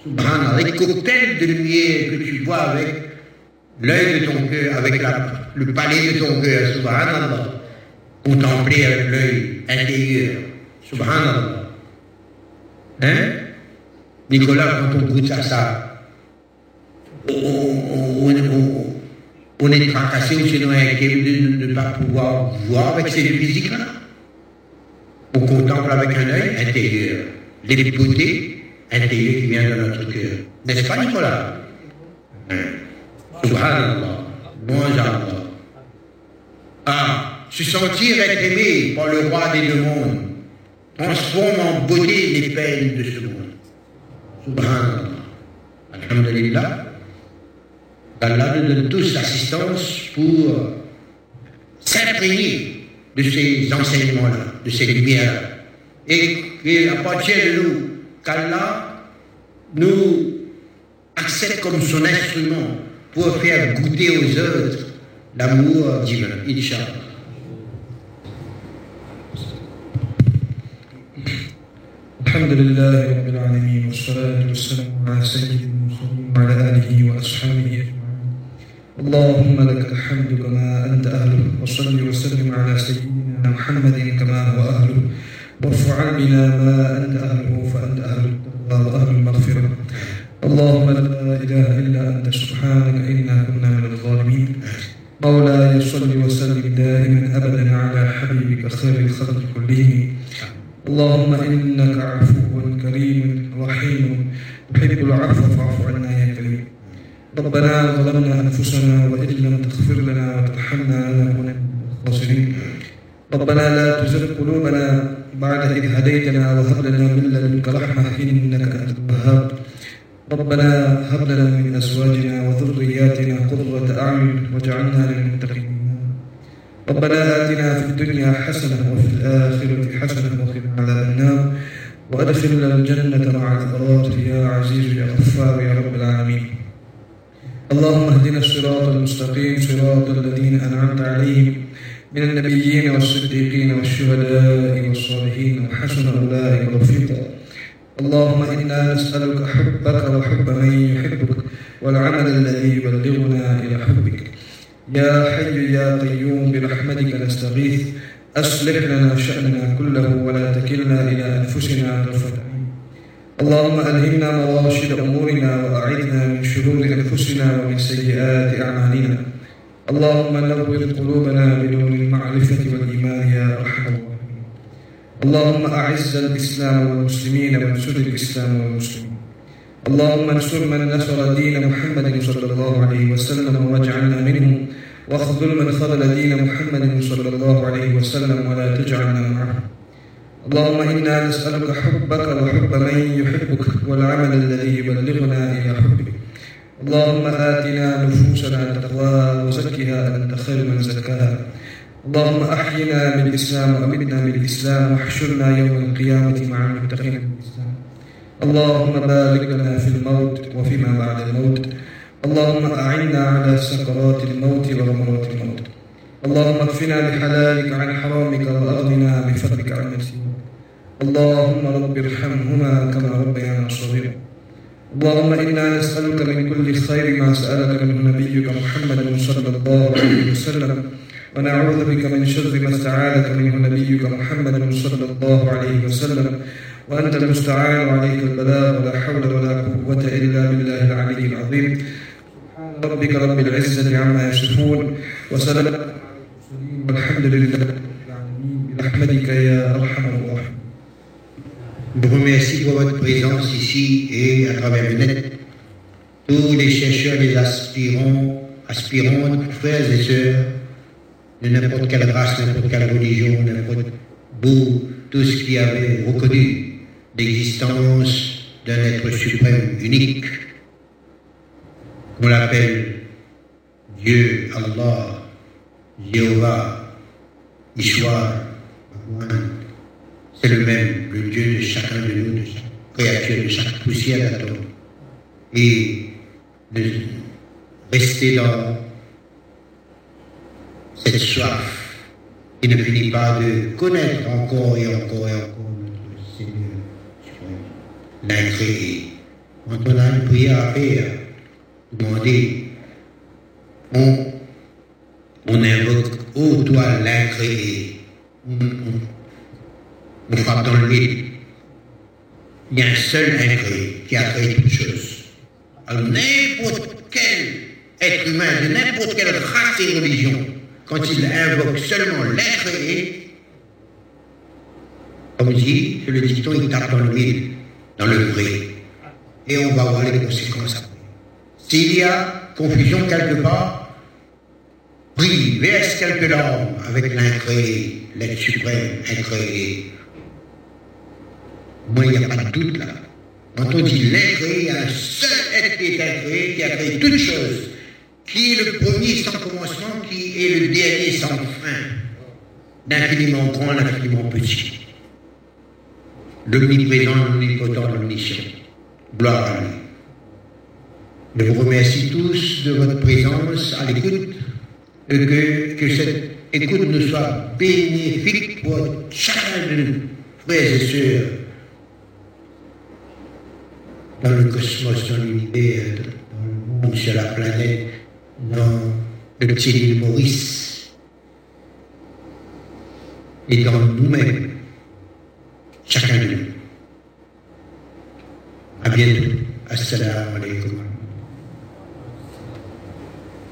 les cocktails de lumière que tu vois avec l'œil de ton cœur, avec le palais de ton cœur, subhanallah, contempler avec l'œil intérieur, subhanallah. Hein? Nicolas, quand on goûte à ça, on, est tracassé ou sinon inquiet de ne pas pouvoir voir avec ses physiques-là. On contemple avec un œil intérieur les beautés intérieur qui vient de notre cœur. N'est-ce pas, Nicolas hein? Subhanallah. Bon Allah. Se sentir être aimé par le roi des deux mondes, transforme en beauté les peines de ce monde. Subhanallah. Alhamdulillah. Allah nous donne tous l'assistance pour s'imprégner de ces enseignements-là, de ces lumières Et qu'il appartient de nous qu'Allah nous accepte comme son instrument pour faire goûter aux autres l'amour divin, Inch'Allah. الحمد لله رب العالمين والصلاة والسلام على سيد المرسلين وعلى آله وأصحابه أجمعين. اللهم لك الحمد كما أنت أهله وصل وسلم على سيدنا محمد كما هو أهله. وارفع بنا ما أنت أهله فأنت أهل التقوى وأهل المغفرة. اللهم لا إله إلا أنت سبحانك إنا كنا من الظالمين. مولاي صل وسلم دائما أبدا على حبيبك خير الخلق كلهم. اللهم إنك عفو كريم رحيم. تحب العفو فاعف عنا يا كريم. ربنا ظلمنا أنفسنا وإن لم تغفر لنا وترحمنا لنكون من الخاسرين. ربنا لا تزغ قلوبنا بعد إذ هديتنا وهب لنا من لدنك رحمة إنك أنت الوهاب. ربنا هب لنا من أزواجنا وذرياتنا قرة أعين واجعلنا للمتقين. ربنا آتنا في الدنيا حسنة وفي الآخرة حسنة وقنا عذاب النار. وأدخلنا الجنة مع الأبرار يا عزيز يا غفار يا رب العالمين. اللهم اهدنا الصراط المستقيم صراط الذين أنعمت عليهم من النبيين والصديقين والشهداء والصالحين. وحسن أولئك رفيقا. اللهم إنا نسألك حبك وحب من يحبك والعمل الذي يبلغنا إلى حبك. يا حي يا قيوم برحمتك نستغيث. أصلح لنا شأننا كله ولا تكلنا إلى أنفسنا طرفة اللهم ألهمنا مراشد أمورنا وأعذنا من شرور أنفسنا ومن سيئات أعمالنا. اللهم نور قلوبنا بنور المعرفة والإيمان يا أرحم اللهم أعز الإسلام والمسلمين وانصر الإسلام والمسلمين. اللهم انصر من نصر دين محمد صلى الله عليه وسلم واجعلنا منهم واخذل من خذل دين محمد صلى الله عليه وسلم ولا تجعلنا معهم اللهم إنا نسألك حبك وحب من يحبك والعمل الذي يبلغنا إلى حبك. اللهم آتنا نفوسنا تقواها وزكها أنت خير من زكاها. اللهم أحينا بالإسلام وأمتنا بالإسلام واحشرنا يوم القيامة مع المتقين. اللهم بارك لنا في الموت وفيما بعد الموت. اللهم أعنا على سكرات الموت وغمرات الموت. اللهم اكفنا بحلالك عن حرامك وأغننا بفضلك عن سواك اللهم رب ارحمهما كما ربيانا صغيرا. اللهم إنا نسألك من كل خير ما سألك منه نبيك محمد صلى الله عليه وسلم. ونعوذ بك من شر ما استعاذك منه نبيك محمد صلى الله عليه وسلم. وأنت المستعان وعليك البلاغ ولا حول ولا قوة إلا بالله العلي العظيم سبحان ربك رب العزة عما يصفون وسلام والحمد لله برحمتك يا أرحم الراحمين Je vous remercie pour votre présence ici et à travers le net. Tous les chercheurs, les aspirants, aspirantes, frères et sœurs, de n'importe quelle race, n'importe quelle religion, n'importe vous, tous qui avez reconnu l'existence d'un être suprême unique, qu'on l'appelle Dieu, Allah, Jéhovah, Ishwar, c'est le même, le Dieu de chacun de nous, de chaque créature, de chaque poussière d'atome. Et de rester dans cette soif qui ne finit pas de connaître encore et encore et encore Quand on a une prière à faire, demander, on, on invoque, ô toi l'incréé. On, on, on frappe dans le vide. Il y a un seul incréé qui a créé toutes choses. Alors n'importe quel être humain de n'importe quelle race et religion, quand il invoque seulement l'incréé, comme dit, le dicton, il tape dans le vide, dans le vrai. Et on va voir les conséquences. S'il y a confusion quelque part, prie, verse quelques larmes, avec l'incréé, l'être suprême, incréé. Moi, il n'y a pas de doute là. Quand on dit l'incréé, il y a un seul être qui est incréé, qui a créé toutes choses, qui est le premier sans commencement, qui est le dernier sans fin, d'infiniment grand, l'infiniment petit. L'omniprésent, l'omnipotent, l'omniscient. Gloire à lui. Je vous remercie tous de votre présence à l'écoute, et que, que cette écoute nous soit bénéfique pour chacun de nous, frères et sœurs, dans le cosmos, dans l'univers, dans le monde, sur la planète, dans le petit Maurice, et dans nous-mêmes, chacun de nous. À bientôt. Assalamu alaikum.